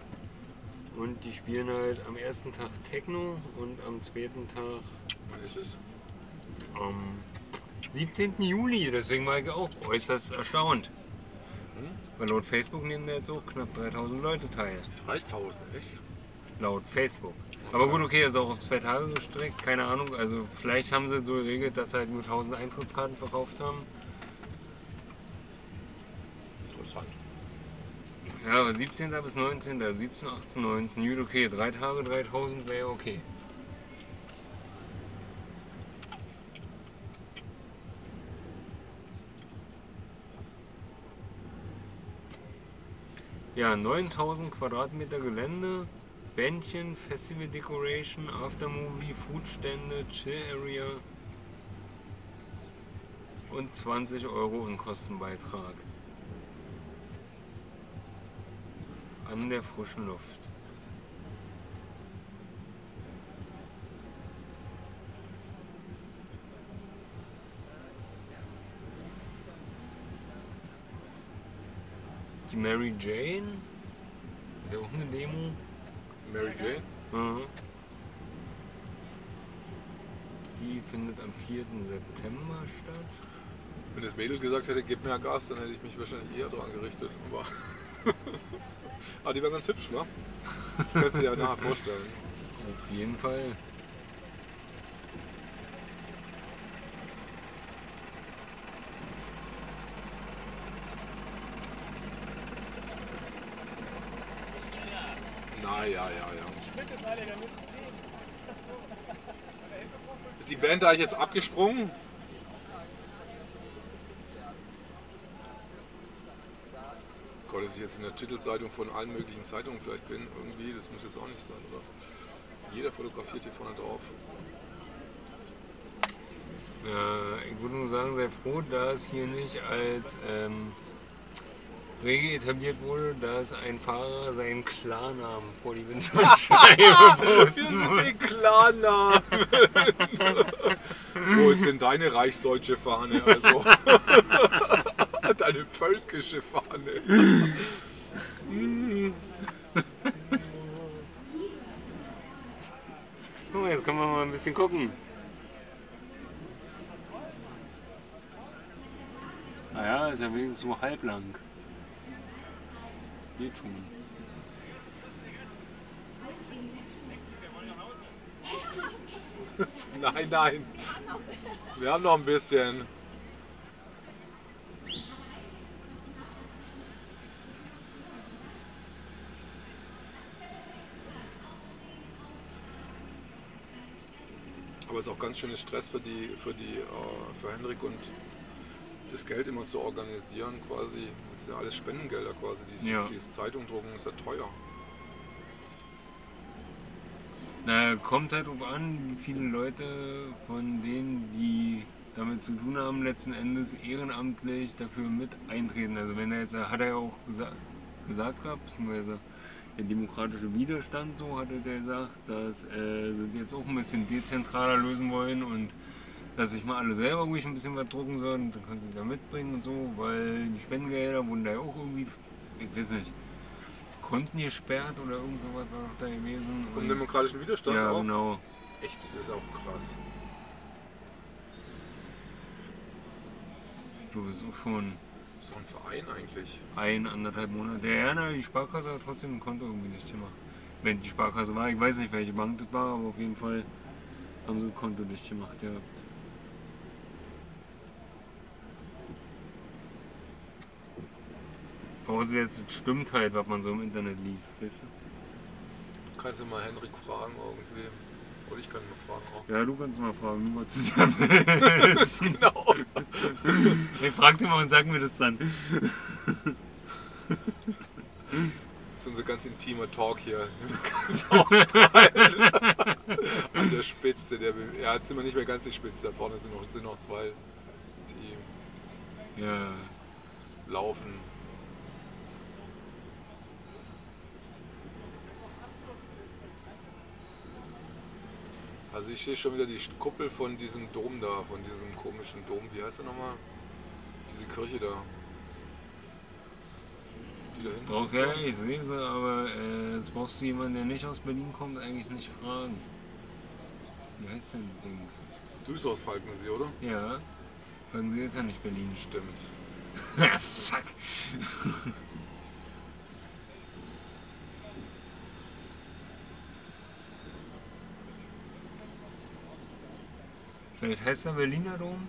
Und die spielen halt am ersten Tag Techno und am zweiten Tag Wann ist es? am 17. Juli, deswegen war ich auch äußerst erstaunt. Weil laut Facebook nehmen da jetzt so knapp 3000 Leute teil. 3000, echt? Laut Facebook. Aber gut, okay, ist auch auf zwei Tage gestreckt, keine Ahnung. Also vielleicht haben sie so geregelt, dass sie halt nur 1000 Eintrittskarten verkauft haben. Interessant. Ja, aber 17. bis 19. Also 17, 18, 19. Gut, okay, drei Tage, 3000 wäre okay. Ja, 9000 Quadratmeter Gelände, Bändchen, Festival Decoration, Aftermovie, Foodstände, Chill Area und 20 Euro Unkostenbeitrag. An der frischen Luft. Die Mary Jane. Ist ja auch eine Demo. Mary Jane? Mhm. Die findet am 4. September statt. Wenn das Mädel gesagt hätte, gib mir Gas, dann hätte ich mich wahrscheinlich eher dran gerichtet. Aber, aber die war ganz hübsch, wa? Kannst du dir ja nachher vorstellen. Auf jeden Fall. Na ja, ja, ja. Ist die Band eigentlich jetzt abgesprungen? Gott, dass ich jetzt in der Titelzeitung von allen möglichen Zeitungen vielleicht bin, irgendwie, das muss jetzt auch nicht sein, oder? Jeder fotografiert hier vorne drauf. Äh, ich würde nur sagen, sei froh, dass hier nicht als ähm, Regel etabliert wurde, dass ein Fahrer seinen Klarnamen vor die Windschutzscheibe posten muss. Klarnamen! Wo ist denn deine reichsdeutsche Fahne? Also, deine völkische Fahne. Guck mal, jetzt können wir mal ein bisschen gucken. Naja, ist ja wenigstens so halblang wehtun. nein, nein. Wir haben noch ein bisschen. Aber es ist auch ganz schönes Stress für die, für die, äh, für Henrik und das Geld immer zu organisieren quasi. Das ist ja alles Spendengelder quasi. Dieses, Ja. dieses Zeitungdrucken ist ja teuer. Na, kommt halt drauf an, wie viele Leute von denen, die damit zu tun haben, letzten Endes ehrenamtlich dafür mit eintreten. Also wenn er jetzt, hat er ja auch gesa gesagt gehabt, beziehungsweise der demokratische Widerstand, so hatte der gesagt, dass äh, sie jetzt auch ein bisschen dezentraler lösen wollen und dass sich mal alle selber ruhig ein bisschen was drucken sollen, dann können sie da mitbringen und so, weil die Spendengelder wurden da ja auch irgendwie, ich weiß nicht, Konten gesperrt oder irgend sowas war doch da gewesen. Und Und- demokratischen Widerstand ja, auch. genau. Echt, das ist auch krass. Du bist auch schon Das ist doch ein Verein eigentlich. ein, anderthalb Monate. Ja, na, die Sparkasse hat trotzdem ein Konto irgendwie nicht gemacht. Wenn die Sparkasse war, ich weiß nicht, welche Bank das war, aber auf jeden Fall haben sie das Konto dicht gemacht gehabt. Vorausgesetzt, es stimmt halt, was man so im Internet liest, weißt du? Kannst du mal Henrik fragen irgendwie? Oder ich kann ihn mal fragen auch. Ja, du kannst mal fragen, was du da willst. Genau. Ich frag dich mal und sag mir das dann. Das ist unser ganz intimer Talk hier. Ganz ausstrahlen. An der Spitze. Der, ja, jetzt sind wir nicht mehr ganz die Spitze. Da vorne sind noch, sind noch zwei, die Ja, laufen. Also ich sehe schon wieder die Kuppel von diesem Dom da, von diesem komischen Dom. Wie heißt der nochmal? Diese Kirche da. Die da hinten brauchst ja, ich sehe sie, aber äh, jetzt brauchst du jemanden, der nicht aus Berlin kommt, eigentlich nicht fragen. Wie heißt denn das Ding? Düsseldorf Falkensee, oder? Ja, fragen Sie ist ja nicht Berlin. Stimmt. Ja, Fuck. Vielleicht heißt er Berliner Dom?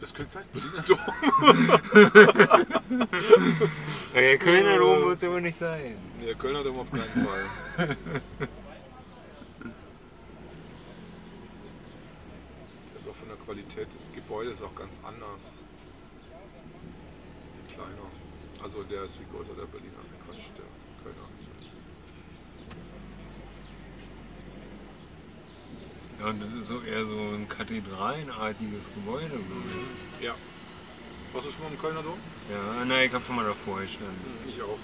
Das könnte sein, Berliner Dom. Der Kölner Dom wird es aber nicht sein. Ja, Kölner Dom auf keinen Fall. Das ist auch von der Qualität des Gebäudes auch ganz anders. Kleiner. Also der ist viel größer, der Berliner. Quatsch, der Kölner natürlich. Ja, und das ist so eher so ein kathedralenartiges Gebäude, glaube ich. Ja. Warst du schon mal im Kölner Dom? Ja, nein, ich habe schon mal davor gestanden. Ich auch.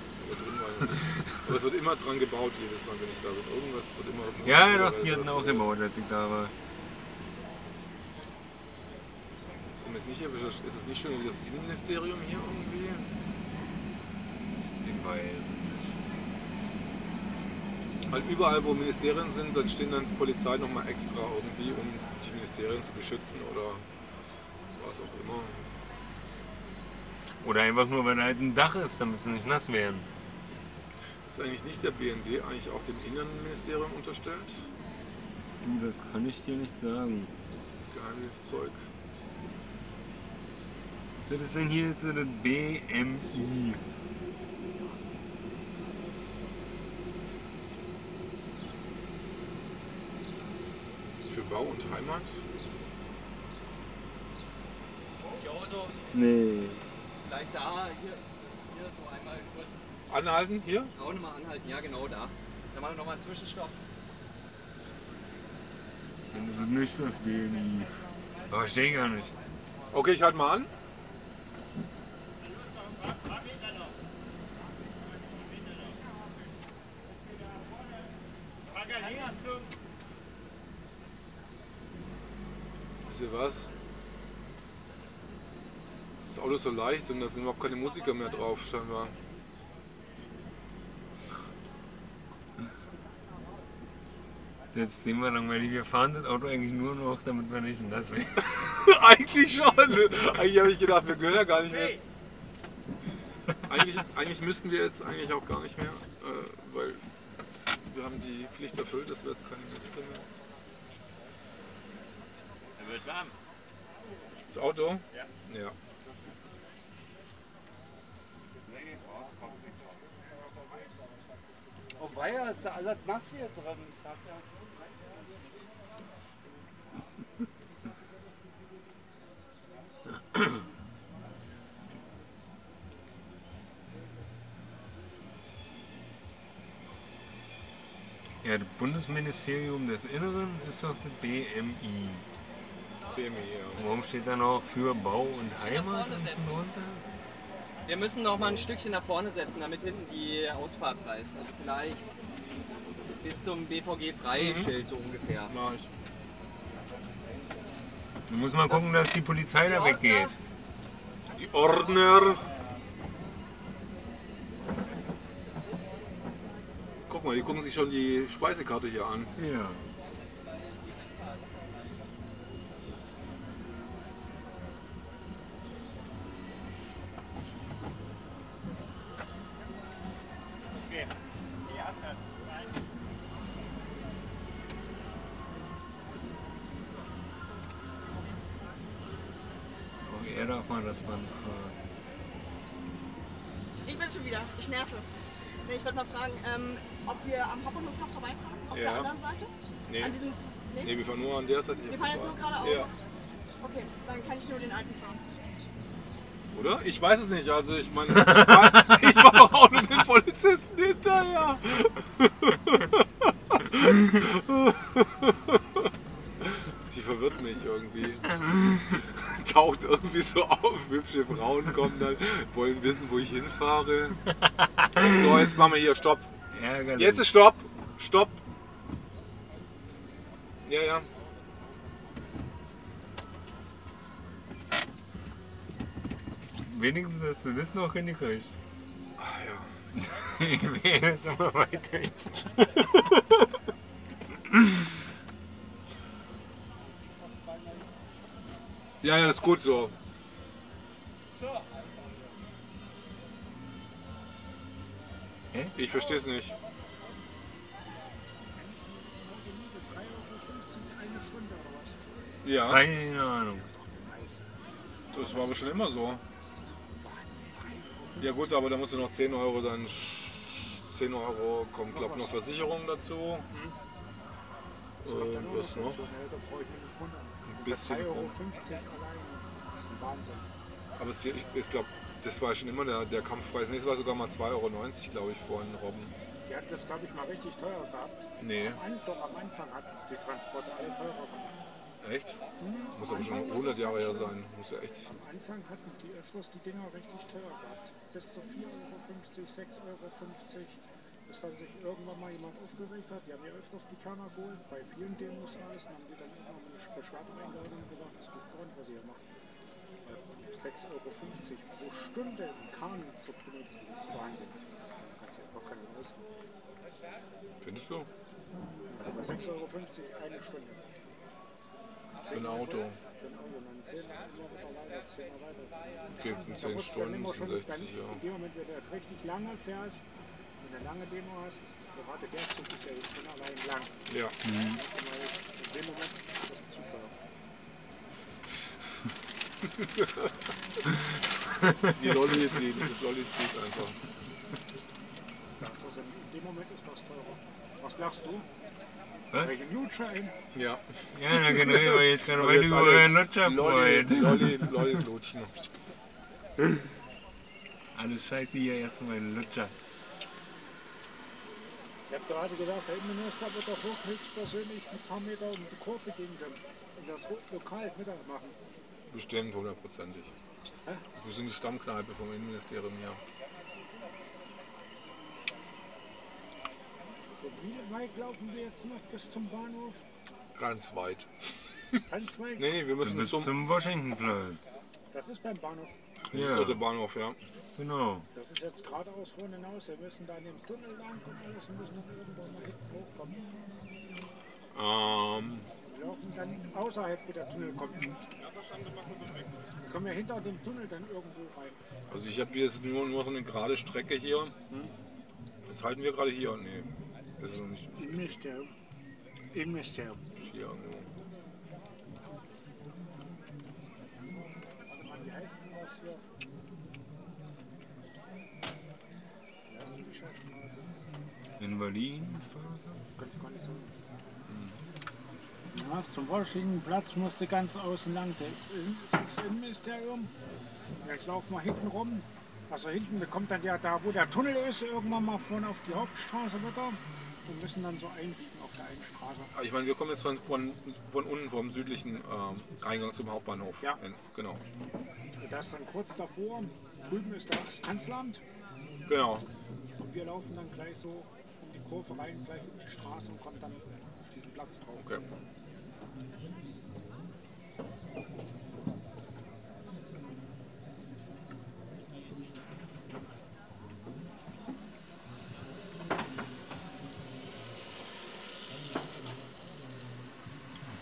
Aber es wird immer dran gebaut jedes Mal, wenn ich da bin. Irgendwas wird immer. Ja, doch, die hatten auch gebaut, als ich da war. Sind wir jetzt nicht hier, ist es nicht schon das Innenministerium hier irgendwie? Ich weiß. Weil überall, wo Ministerien sind, dann stehen dann Polizei nochmal extra irgendwie, um die Ministerien zu beschützen oder was auch immer. Oder einfach nur, weil da halt ein Dach ist, damit sie nicht nass werden. Ist eigentlich nicht der BND eigentlich auch dem Innenministerium unterstellt? Du, das kann ich dir nicht sagen. Das Geheimniszeug. Was ist denn hier jetzt so das BMI? Bau und Heimat? Joso, Nee. gleich da, hier, hier so einmal kurz Anhalten hier? Raune mal anhalten. Ja, genau da. Dann machen wir nochmal einen Zwischenstopp. Dann ist es nicht das BMI. Aber verstehe ich gar nicht. Okay, ich halte mal an. Wisst ihr was? Das ist so leicht und da sind überhaupt keine Musiker mehr drauf, scheinbar. Selbst sehen wir langweilig. Wir fahren das Auto eigentlich nur noch, damit wir nicht nass werden. eigentlich schon. Eigentlich habe ich gedacht, wir gehören ja gar nicht mehr. Jetzt. Eigentlich, eigentlich müssten wir jetzt eigentlich auch gar nicht mehr, äh, weil wir haben die Pflicht erfüllt, dass wir jetzt keine Musiker mehr. Er wird warm. Das Auto? Ja. ja. Oh weia, ist ja alles nass hier drin. Ich sag ja. Ja, das Bundesministerium des Inneren ist doch das BMI. BMI, ja. Warum steht da noch für Bau und Heimat unten drunter? Wir müssen noch mal ein Stückchen nach vorne setzen, damit hinten die Ausfahrt frei ist. Also vielleicht bis zum BVG-Freischild so ungefähr. Mach ich. Du musst mal gucken, dass die Polizei da Die weggeht. Die Ordner. Guck mal, die gucken sich schon die Speisekarte hier an. Ja. Wollte mal fragen, ähm, ob wir am Hauptbahnhof vorbeifahren? Auf Ja. der anderen Seite? Nee. An diesem. Nee? Nee, wir fahren nur an der Seite hier wir fahren jetzt nur geradeaus. Ja. Okay, dann kann ich nur den alten fahren. Oder? Ich weiß es nicht. Also ich meine, ich war, doch auch nur den Polizisten hinterher. Die verwirrt mich irgendwie. Taucht irgendwie so auf. Hübsche Frauen kommen dann, wollen wissen, wo ich hinfahre. So, jetzt machen wir hier Stopp. Ärgerlich. Jetzt ist Stopp. Stopp. Ja, ja. Wenigstens hast du das noch hingekriegt. Ach ja. Ich will jetzt aber weiter. Ja, ja, das ist gut so. Hä? Ich verstehe es nicht. Ja, Keine Ahnung. das war aber schon immer so. Ja gut, aber da musst du noch 10 Euro dann... sch- 10 Euro kommt, glaube ich, noch Versicherung dazu. Äh, was noch? Ein bisschen. 3,50 Euro Wahnsinn. Aber es, ich, ich glaube, das war schon immer der, der Kampfpreis. Nee, es war sogar mal 2,90 Euro, glaube ich, vorhin, Robben. Die hatten das, glaube ich, mal richtig teuer gehabt. Nee, Am Doch am Anfang hat es die Transporte alle teurer gemacht. echt? Mhm. Muss aber schon Anfang war 100 das Jahre her sein. Muss ja echt. Am Anfang hatten die öfters die Dinger richtig teuer gehabt. Bis zu 4,50 Euro, 6,50 Euro. Bis dann sich irgendwann mal jemand aufgeregt hat. Die haben ja öfters die geholt. Bei vielen Demos alles. Dann haben die dann immer eine Beschwerde eingehalten und gesagt, geht gar nicht, was ihr hier macht. Weil 6,50 Euro pro Stunde einen Kahn zu benutzen, das ist Wahnsinn. Da kannst du einfach keine leisten. Findest du? Aber 6,50 Euro eine Stunde. Für ein Auto. Für ein Auto, dann 10 Euro wieder weiter, 10 Euro weiter. Geht in Da 10 musst du dann Stunden, sind schon, 60, dann ja. In dem Moment, wenn du richtig lange fährst, wenn du eine lange Demo hast, gerade der Zug ist ja jetzt schon allein lang. Ja. Mal, in dem Moment ist das teuer. Die Lolli, die, das Lolli zieht einfach. Das ist also in dem Moment ist das teurer. Was lachst du? Was? Welchen Gutschein? Ja. Ja, da können wir jetzt Aber weiter jetzt über euren Lutscher Lolli, freuen. Lolli, Lollis lutschen. Alles scheiße hier erstmal ein Lutscher. Ich habe gerade gedacht, der Innenminister wird doch höchstpersönlich ein paar Meter um die Kurve gehen können und das lokal Mittag machen. Bestimmt, hundertprozentig. Das ist bestimmt die Stammkneipe vom Innenministerium hier. Wie weit laufen wir jetzt noch bis zum Bahnhof? Ganz weit. Ganz weit? Nee, nee, wir müssen Bis zum. zum Washingtonplatz. Das ist beim Bahnhof. Das ist Ja. doch der Bahnhof, ja. Genau. Das ist jetzt geradeaus vorne hinaus. Wir müssen da in dem Tunnel lang und alles und müssen noch irgendwo hinten hochkommen. Ähm, laufen dann außerhalb, wo der Tunnel kommt. Wir kommen ja hinter dem Tunnel dann irgendwo rein. also ich habe jetzt nur, nur so eine gerade Strecke hier. Jetzt halten wir gerade hier. Nee, das ist noch nicht Im Ministerium. Im Ministerium. hier irgendwo. Warte mal, wie heißt denn das hier? Invalidenstraße? Kann ich gar nicht sagen. Ja, zum Washingtonplatz musste ganz außen lang. Das ist, das ist im Ministerium. Jetzt laufen wir hinten rum. Also hinten kommt dann ja da, wo der Tunnel ist, irgendwann mal vorne auf die Hauptstraße wieder. und müssen dann so einbiegen auf der einen Straße. Aber Ich meine, wir kommen jetzt von, von, von unten vom südlichen ähm, Eingang zum Hauptbahnhof. Ja. In, genau. Das dann kurz davor, drüben ist das Kanzleramt Genau. und wir laufen dann gleich so um die Kurve rein, gleich um die Straße und kommen dann auf diesen Platz drauf. Okay.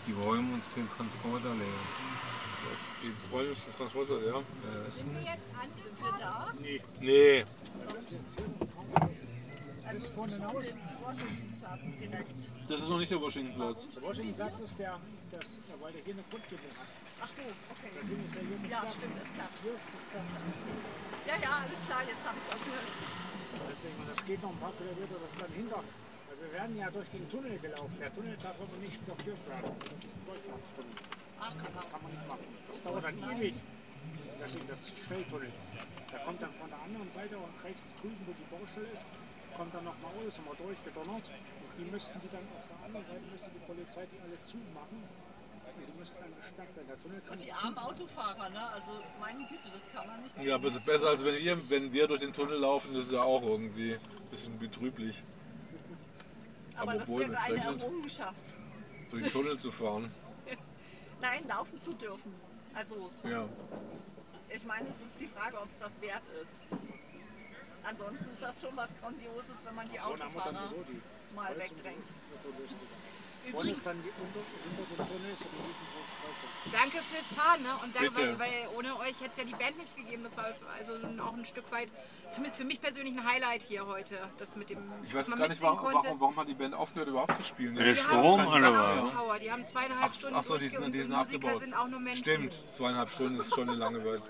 Die räumen uns den Transporter leer. Die wollen uns das Transporter, ja? Äh, ist Sind wir jetzt an? Sind wir da? Nee. Also vorne den Washingtonplatz direkt. Das ist noch nicht der Washingtonplatz. Der Washingtonplatz ist der, das, weil der hier eine Grundgebung hat. Ach so, okay. Deswegen ist er hier mit Ja, stimmt, ist ist das Platz. Ja, ja, alles klar, jetzt habe ich es auch gehört. Das geht noch ein paar Kilometer, das dann hinter. Weil wir werden ja durch den Tunnel gelaufen. Der Tunnel darf aber nicht blockiert werden. Das ist ein Durchfahrtstunnel. Das kann, das kann man nicht machen. Das dauert dann ewig. Deswegen das Schnelltunnel. Der kommt dann von der anderen Seite und rechts drüben, wo die Baustelle ist, kommt dann nochmal alles nochmal durchgedonnert. Und die müssten die dann auf der anderen Seite, müsste die Polizei die alle zumachen. Und die müssten dann gesperrt werden. Der Tunnel kann Und die armen Autofahrer, ne? Also, meine Güte, das kann man nicht Ja, aber es ist besser, als wenn wir, wenn wir durch den Tunnel laufen. Das ist ja auch irgendwie ein bisschen betrüblich, Aber das obwohl, wäre wenn's eine regnet. Errungenschaft. durch den Tunnel zu fahren. Nein, laufen zu dürfen. Also, Ja. ich meine, es ist die Frage, ob es das wert ist. Ansonsten ist das schon was Grandioses, wenn man die Autofahrer so die mal wegdrängt. Übrigens. Danke fürs Fahren, ne? Und danke, weil, weil ohne euch hätte es ja die Band nicht gegeben. Das war also auch ein Stück weit, zumindest für mich persönlich ein Highlight hier heute. Das mit dem, Ich weiß gar nicht, warum, warum, warum hat die Band aufgehört überhaupt zu spielen? Der Die Strom haben- alle die haben Power. Die haben zweieinhalb Ach, Stunden ach so, die sind, die sind abgebaut. sind auch nur Menschen. Stimmt, zweieinhalb Stunden ist schon eine lange Zeit.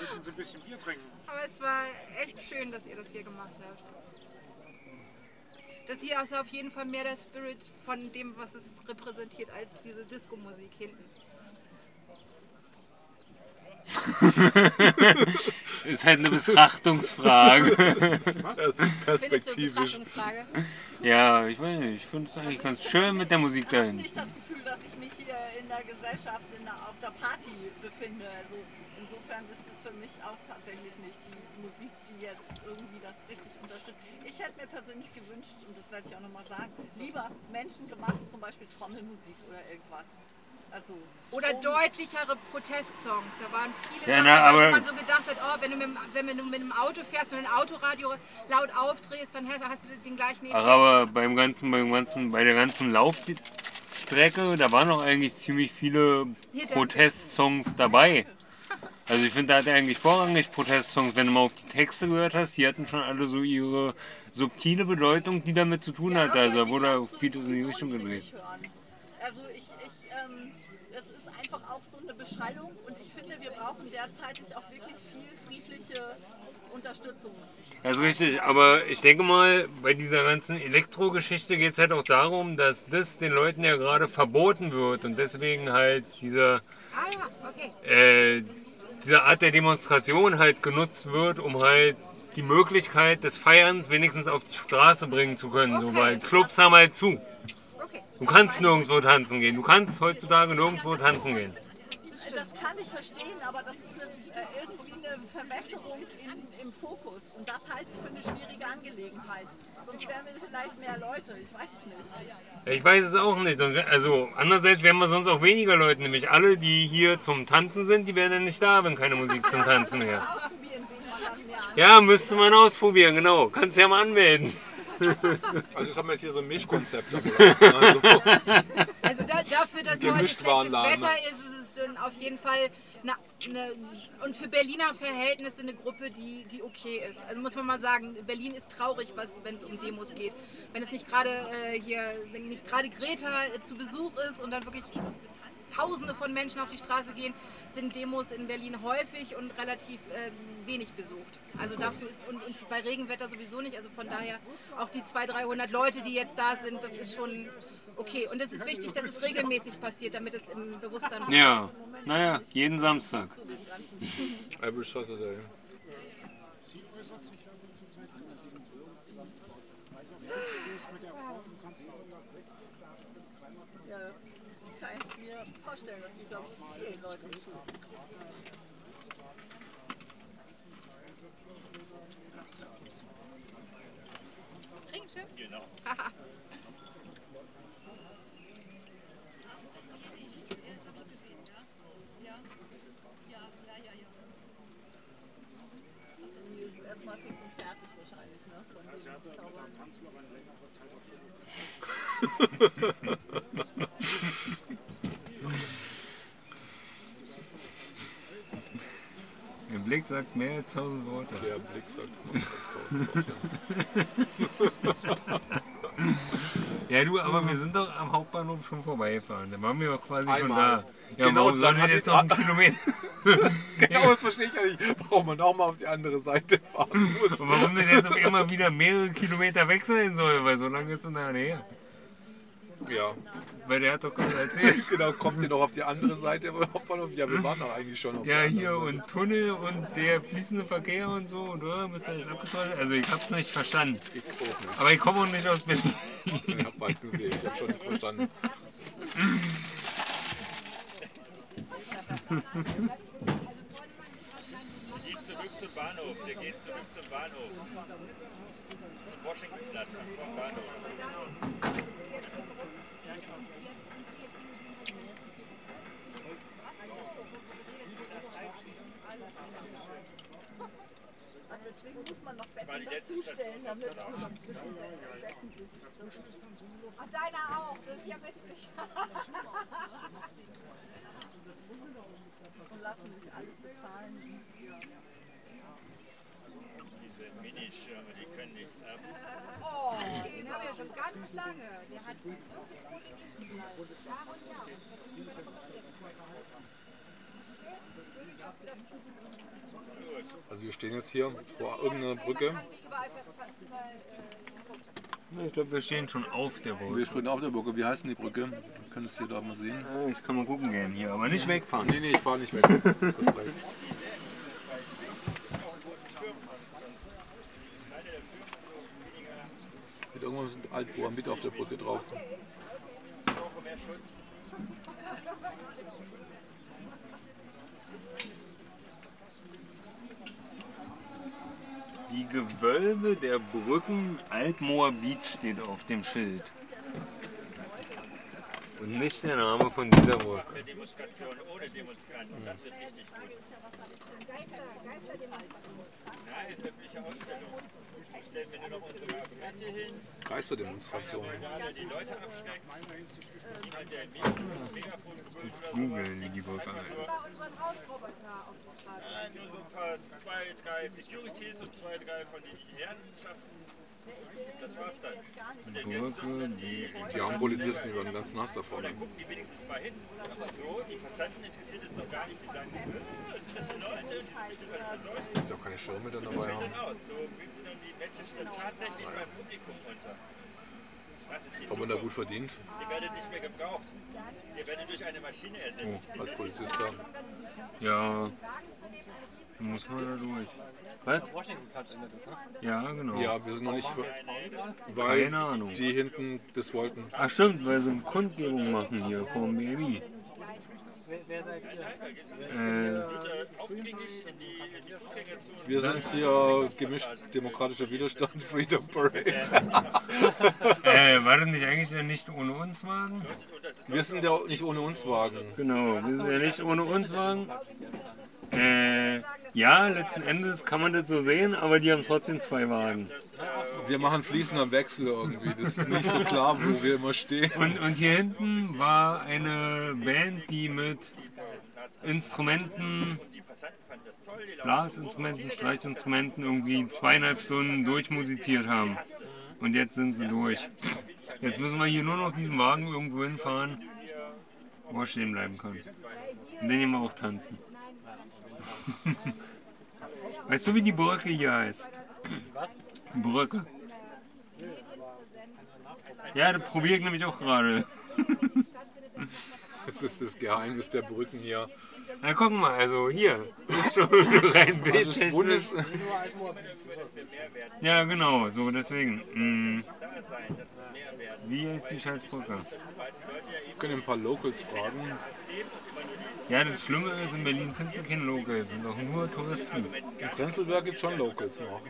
Müssen Sie ein bisschen Bier trinken? Aber es war echt schön, dass ihr das hier gemacht habt. Das hier ist auf jeden Fall mehr der Spirit von dem, was es repräsentiert, als diese Disco-Musik hinten. ist halt eine Betrachtungsfrage. Perspektivisch. Betrachtungsfrage? ja, ich weiß nicht. Ich finde es eigentlich ganz schön mit der Musik ich habe dahin. nicht das Gefühl, dass ich mich hier in der Gesellschaft in der, auf der Party befinde. Also insofern ist es für mich auch tatsächlich nicht die Musik, die jetzt irgendwie das richtig unterstützt. Ich hätte mir persönlich gewünscht, werde ich auch nochmal sagen, lieber Menschen gemacht, zum Beispiel Trommelmusik oder irgendwas. Also Oder Strom- deutlichere Protestsongs. Da waren viele Ja, Sachen, wo man so gedacht hat, oh, wenn du, mit, dem- wenn du mit dem Auto fährst und ein Autoradio laut aufdrehst, dann hast du den gleichen. Ach, aber beim ganzen, beim ganzen, bei der ganzen Laufstrecke, da waren noch eigentlich ziemlich viele Protestsongs dabei. Also ich finde, da hat er eigentlich vorrangig Protestsongs, wenn du mal auf die Texte gehört hast, die hatten schon alle so ihre subtile Bedeutung, die damit zu tun hat. Also da wurde du vieles in die Richtung gedreht. Also ich, ich ähm, das ist einfach auch so eine Beschallung und ich finde, wir brauchen derzeitig auch wirklich viel friedliche Unterstützung. Das ist richtig, aber ich denke mal, bei dieser ganzen Elektro-Geschichte geht es halt auch darum, dass das den Leuten ja gerade verboten wird und deswegen halt diese, Ah ja, okay. äh, diese Art der Demonstration halt genutzt wird, um halt die Möglichkeit des Feierns wenigstens auf die Straße bringen zu können. So, Okay. weil Clubs haben halt zu. okay. Du kannst nirgendwo tanzen gehen. Du kannst heutzutage nirgendwo tanzen gehen. Das kann ich verstehen, aber das ist eine, äh, irgendwie eine Verwässerung in, im Fokus und das halte ich für eine schwierige Angelegenheit. Sonst wären wir vielleicht mehr Leute, ich weiß. Ich weiß es auch nicht. Also andererseits wären wir sonst auch weniger Leute. Nämlich alle, die hier zum Tanzen sind, die wären dann nicht da, wenn keine Musik zum Tanzen wäre. Ja, müsste man ausprobieren, genau. Kannst ja mal anmelden. Also jetzt haben wir jetzt hier so ein Mischkonzept. Also, Also da, dafür, dass heute schlechtes. Wetter ist, ist es schon auf jeden Fall eine, eine, und für Berliner Verhältnisse eine Gruppe, die, die okay ist. Also muss man mal sagen, Berlin ist traurig, wenn es um Demos geht. Wenn es nicht gerade äh, hier, wenn nicht gerade Greta äh, zu Besuch ist und dann wirklich Tausende von Menschen auf die Straße gehen, sind Demos in Berlin häufig und relativ äh, wenig besucht. Also dafür ist, und, und bei Regenwetter sowieso nicht, also von daher auch die 200, 300 Leute, die jetzt da sind, das ist schon okay. Und es ist wichtig, dass es regelmäßig passiert, damit es im Bewusstsein bleibt. Ja, naja, jeden Samstag. Every Saturday. Sie äußert sich aber zurzeit allerdings so, weil es auf Facebook nicht mit der Frau und kannst es unterbringen. Ja, das kann ich mir vorstellen. Das ist, glaube ich, vielen Leuten so. Trinkenschiff? Genau. Die ist erstmal fix und fertig wahrscheinlich, ne? Von Sie den hatte mit der Kanzlerin längere Zeit auf Tour. Der Blick sagt mehr als tausend Worte. Der Blick sagt mehr als tausend Worte. Ja, du, aber wir sind doch am Hauptbahnhof schon vorbeigefahren. Da waren wir doch quasi schon Einmal. da. Ja, Genau, dann hat jetzt noch einen Kilometer? Genau, das verstehe ich ja nicht. Warum man auch mal auf die andere Seite fahren muss. Und warum denn jetzt auf immer wieder mehrere Kilometer weg sein soll? Weil so lange ist es nachher her. Ja, Weil der hat doch gerade erzählt. genau. Kommt ihr noch auf die andere Seite? vom Hauptbahnhof? Ja, wir waren doch eigentlich schon auf Ja, der hier anderen und Tunnel und der fließende Verkehr und so. Und oh, müsste jetzt abgeschaltet. Also ich hab's nicht verstanden. Seite. Ich auch nicht. Aber ich komme auch nicht aus Berlin. Ich hab bald gesehen. Ich hab schon nicht verstanden. Geht zurück zum Bahnhof. Wir gehen zurück zum Bahnhof. Zum Washingtonplatz am Bahnhof. Ach, deswegen muss man noch Station, damit das war man zwischen den Betten sitzt. Ach, deiner auch. Das ist ja witzig. Und lassen sich alles bezahlen. Diese Minischirme, die können nichts ab. Oh, den haben wir schon ganz lange. Der hat wirklich gute Dienstleistung. Jahr und Jahr. Also wir stehen jetzt hier vor irgendeiner Brücke. Ich glaube, wir stehen schon auf der Wir Brücke. stehen auf der Brücke. Wie heißt denn die Brücke? Wir können es hier da mal sehen. Ah, Ich kann mal gucken gehen hier, aber nicht wegfahren. Nee, nee, ich fahre nicht weg. Mit irgendwann sind Altbohr mit auf der Brücke drauf. Die Gewölbe der Brücken Altmoor Beach steht auf dem Schild. Und nicht der Name von dieser. Eine Demonstration ohne Demonstranten. Das wird richtig gut. Nein, öffentliche Ausstellung. Stellen wir nur noch unsere Argumente hin, Geisterdemonstration. die Leute Google sowas. wie die die Straße. Ah, nur so ein paar, zwei, drei Securities und zwei, drei von den Herrenschaften. Das war's dann. Und der Brücke, die Die armen Polizisten, die werden ganz nass da vorne. Dann gucken die wenigstens mal hin. Aber so, die Passanten interessiert es doch gar nicht. Die sagen, was sind das für Leute? Die sind bestimmt alle verseucht. Dass sie auch keine Schirme dann dabei haben. dann aus. So bringst du dann die Message dann tatsächlich beim Publikum unter. Das ist die Ob man da gut verdient? Ihr werdet nicht mehr gebraucht. Ihr werdet durch eine Maschine ersetzt. Als Polizist da. Ja, muss man da durch. Was? Ja, genau. Ja, wir sind noch nicht. Weil Keine Ahnung. die hinten das wollten. Ach stimmt, weil sie eine Kundgebung machen hier vom Baby. Äh. Wir sind hier gemischt demokratischer Widerstand, Freedom Parade. äh, war das nicht eigentlich der Nicht ohne uns Wagen? Wir sind ja nicht ohne uns Wagen. Genau, wir sind ja nicht ohne uns Wagen. Äh, ja, letzten Endes kann man das so sehen, aber die haben trotzdem zwei Wagen. Wir machen fließender Wechsel irgendwie. Das ist nicht so klar, wo wir immer stehen. Und, und hier hinten war eine Band, die mit Instrumenten, Blasinstrumenten, Streichinstrumenten irgendwie zweieinhalb Stunden durchmusiziert haben. Und jetzt sind sie durch. Jetzt müssen wir hier nur noch diesen Wagen irgendwo hinfahren, wo er stehen bleiben kann. Und den wir auch tanzen. Weißt du, wie die Brücke hier heißt? Brücke. Ja, das probiere ich nämlich auch gerade. Das ist das Geheimnis der Brücken hier. Na guck mal, also hier ist schon rein bildtechnisch. Bundes Ja genau, so deswegen. mm, Wie heißt die Scheißbrücke? wir können ein paar Locals fragen. Ja, das Schlimme ist, in Berlin findest du keine Locals, sind doch nur Touristen. In Prenzlberg gibt es schon Locals noch.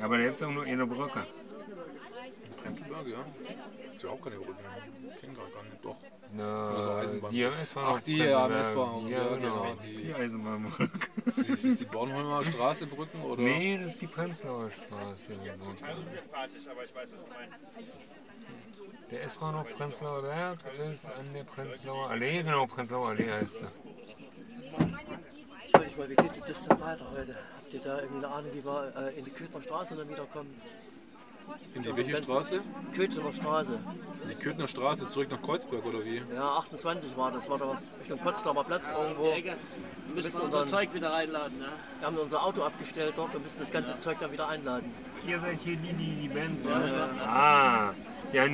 Aber da gibt es auch nur eine Brücke. In Prenzlberg, ja. Das ist ja auch keine Brücken. Kennen gar keine. Doch. Na, Also Eisenbahn. Die am S-Bahn. Ach, die, ja, am Prenzlberg. S-Bahn, Ja, ja, genau. genau, die- Die Eisenbahnbrücke. Ist das die Bornholmer Straße Brücken oder? Nee, das ist die Prenzlauer Straße. so. sympathisch, aber ich weiß, was du meinst. Der S-Bahnhof Prenzlauer Berg ist an der Prenzlauer Allee. Genau, Prenzlauer Allee heißt sie. Dich mal, wie geht das denn weiter heute? Habt ihr da irgendwie eine Ahnung, wie wir äh, in die Köthner Straße dann wiederkommen? In die welche Straße? Köthner Straße. In die Köthner Straße, zurück nach Kreuzberg oder wie? Ja, 28 war das, war da Richtung Potsdamer Platz irgendwo. Wir müssen wir unser Zeug wieder reinladen. Ne? Wir haben unser Auto abgestellt dort und müssen das ganze Zeug dann wieder einladen. Ihr seid hier die, die, die Band, Ja, ne? ja. Ah, ja,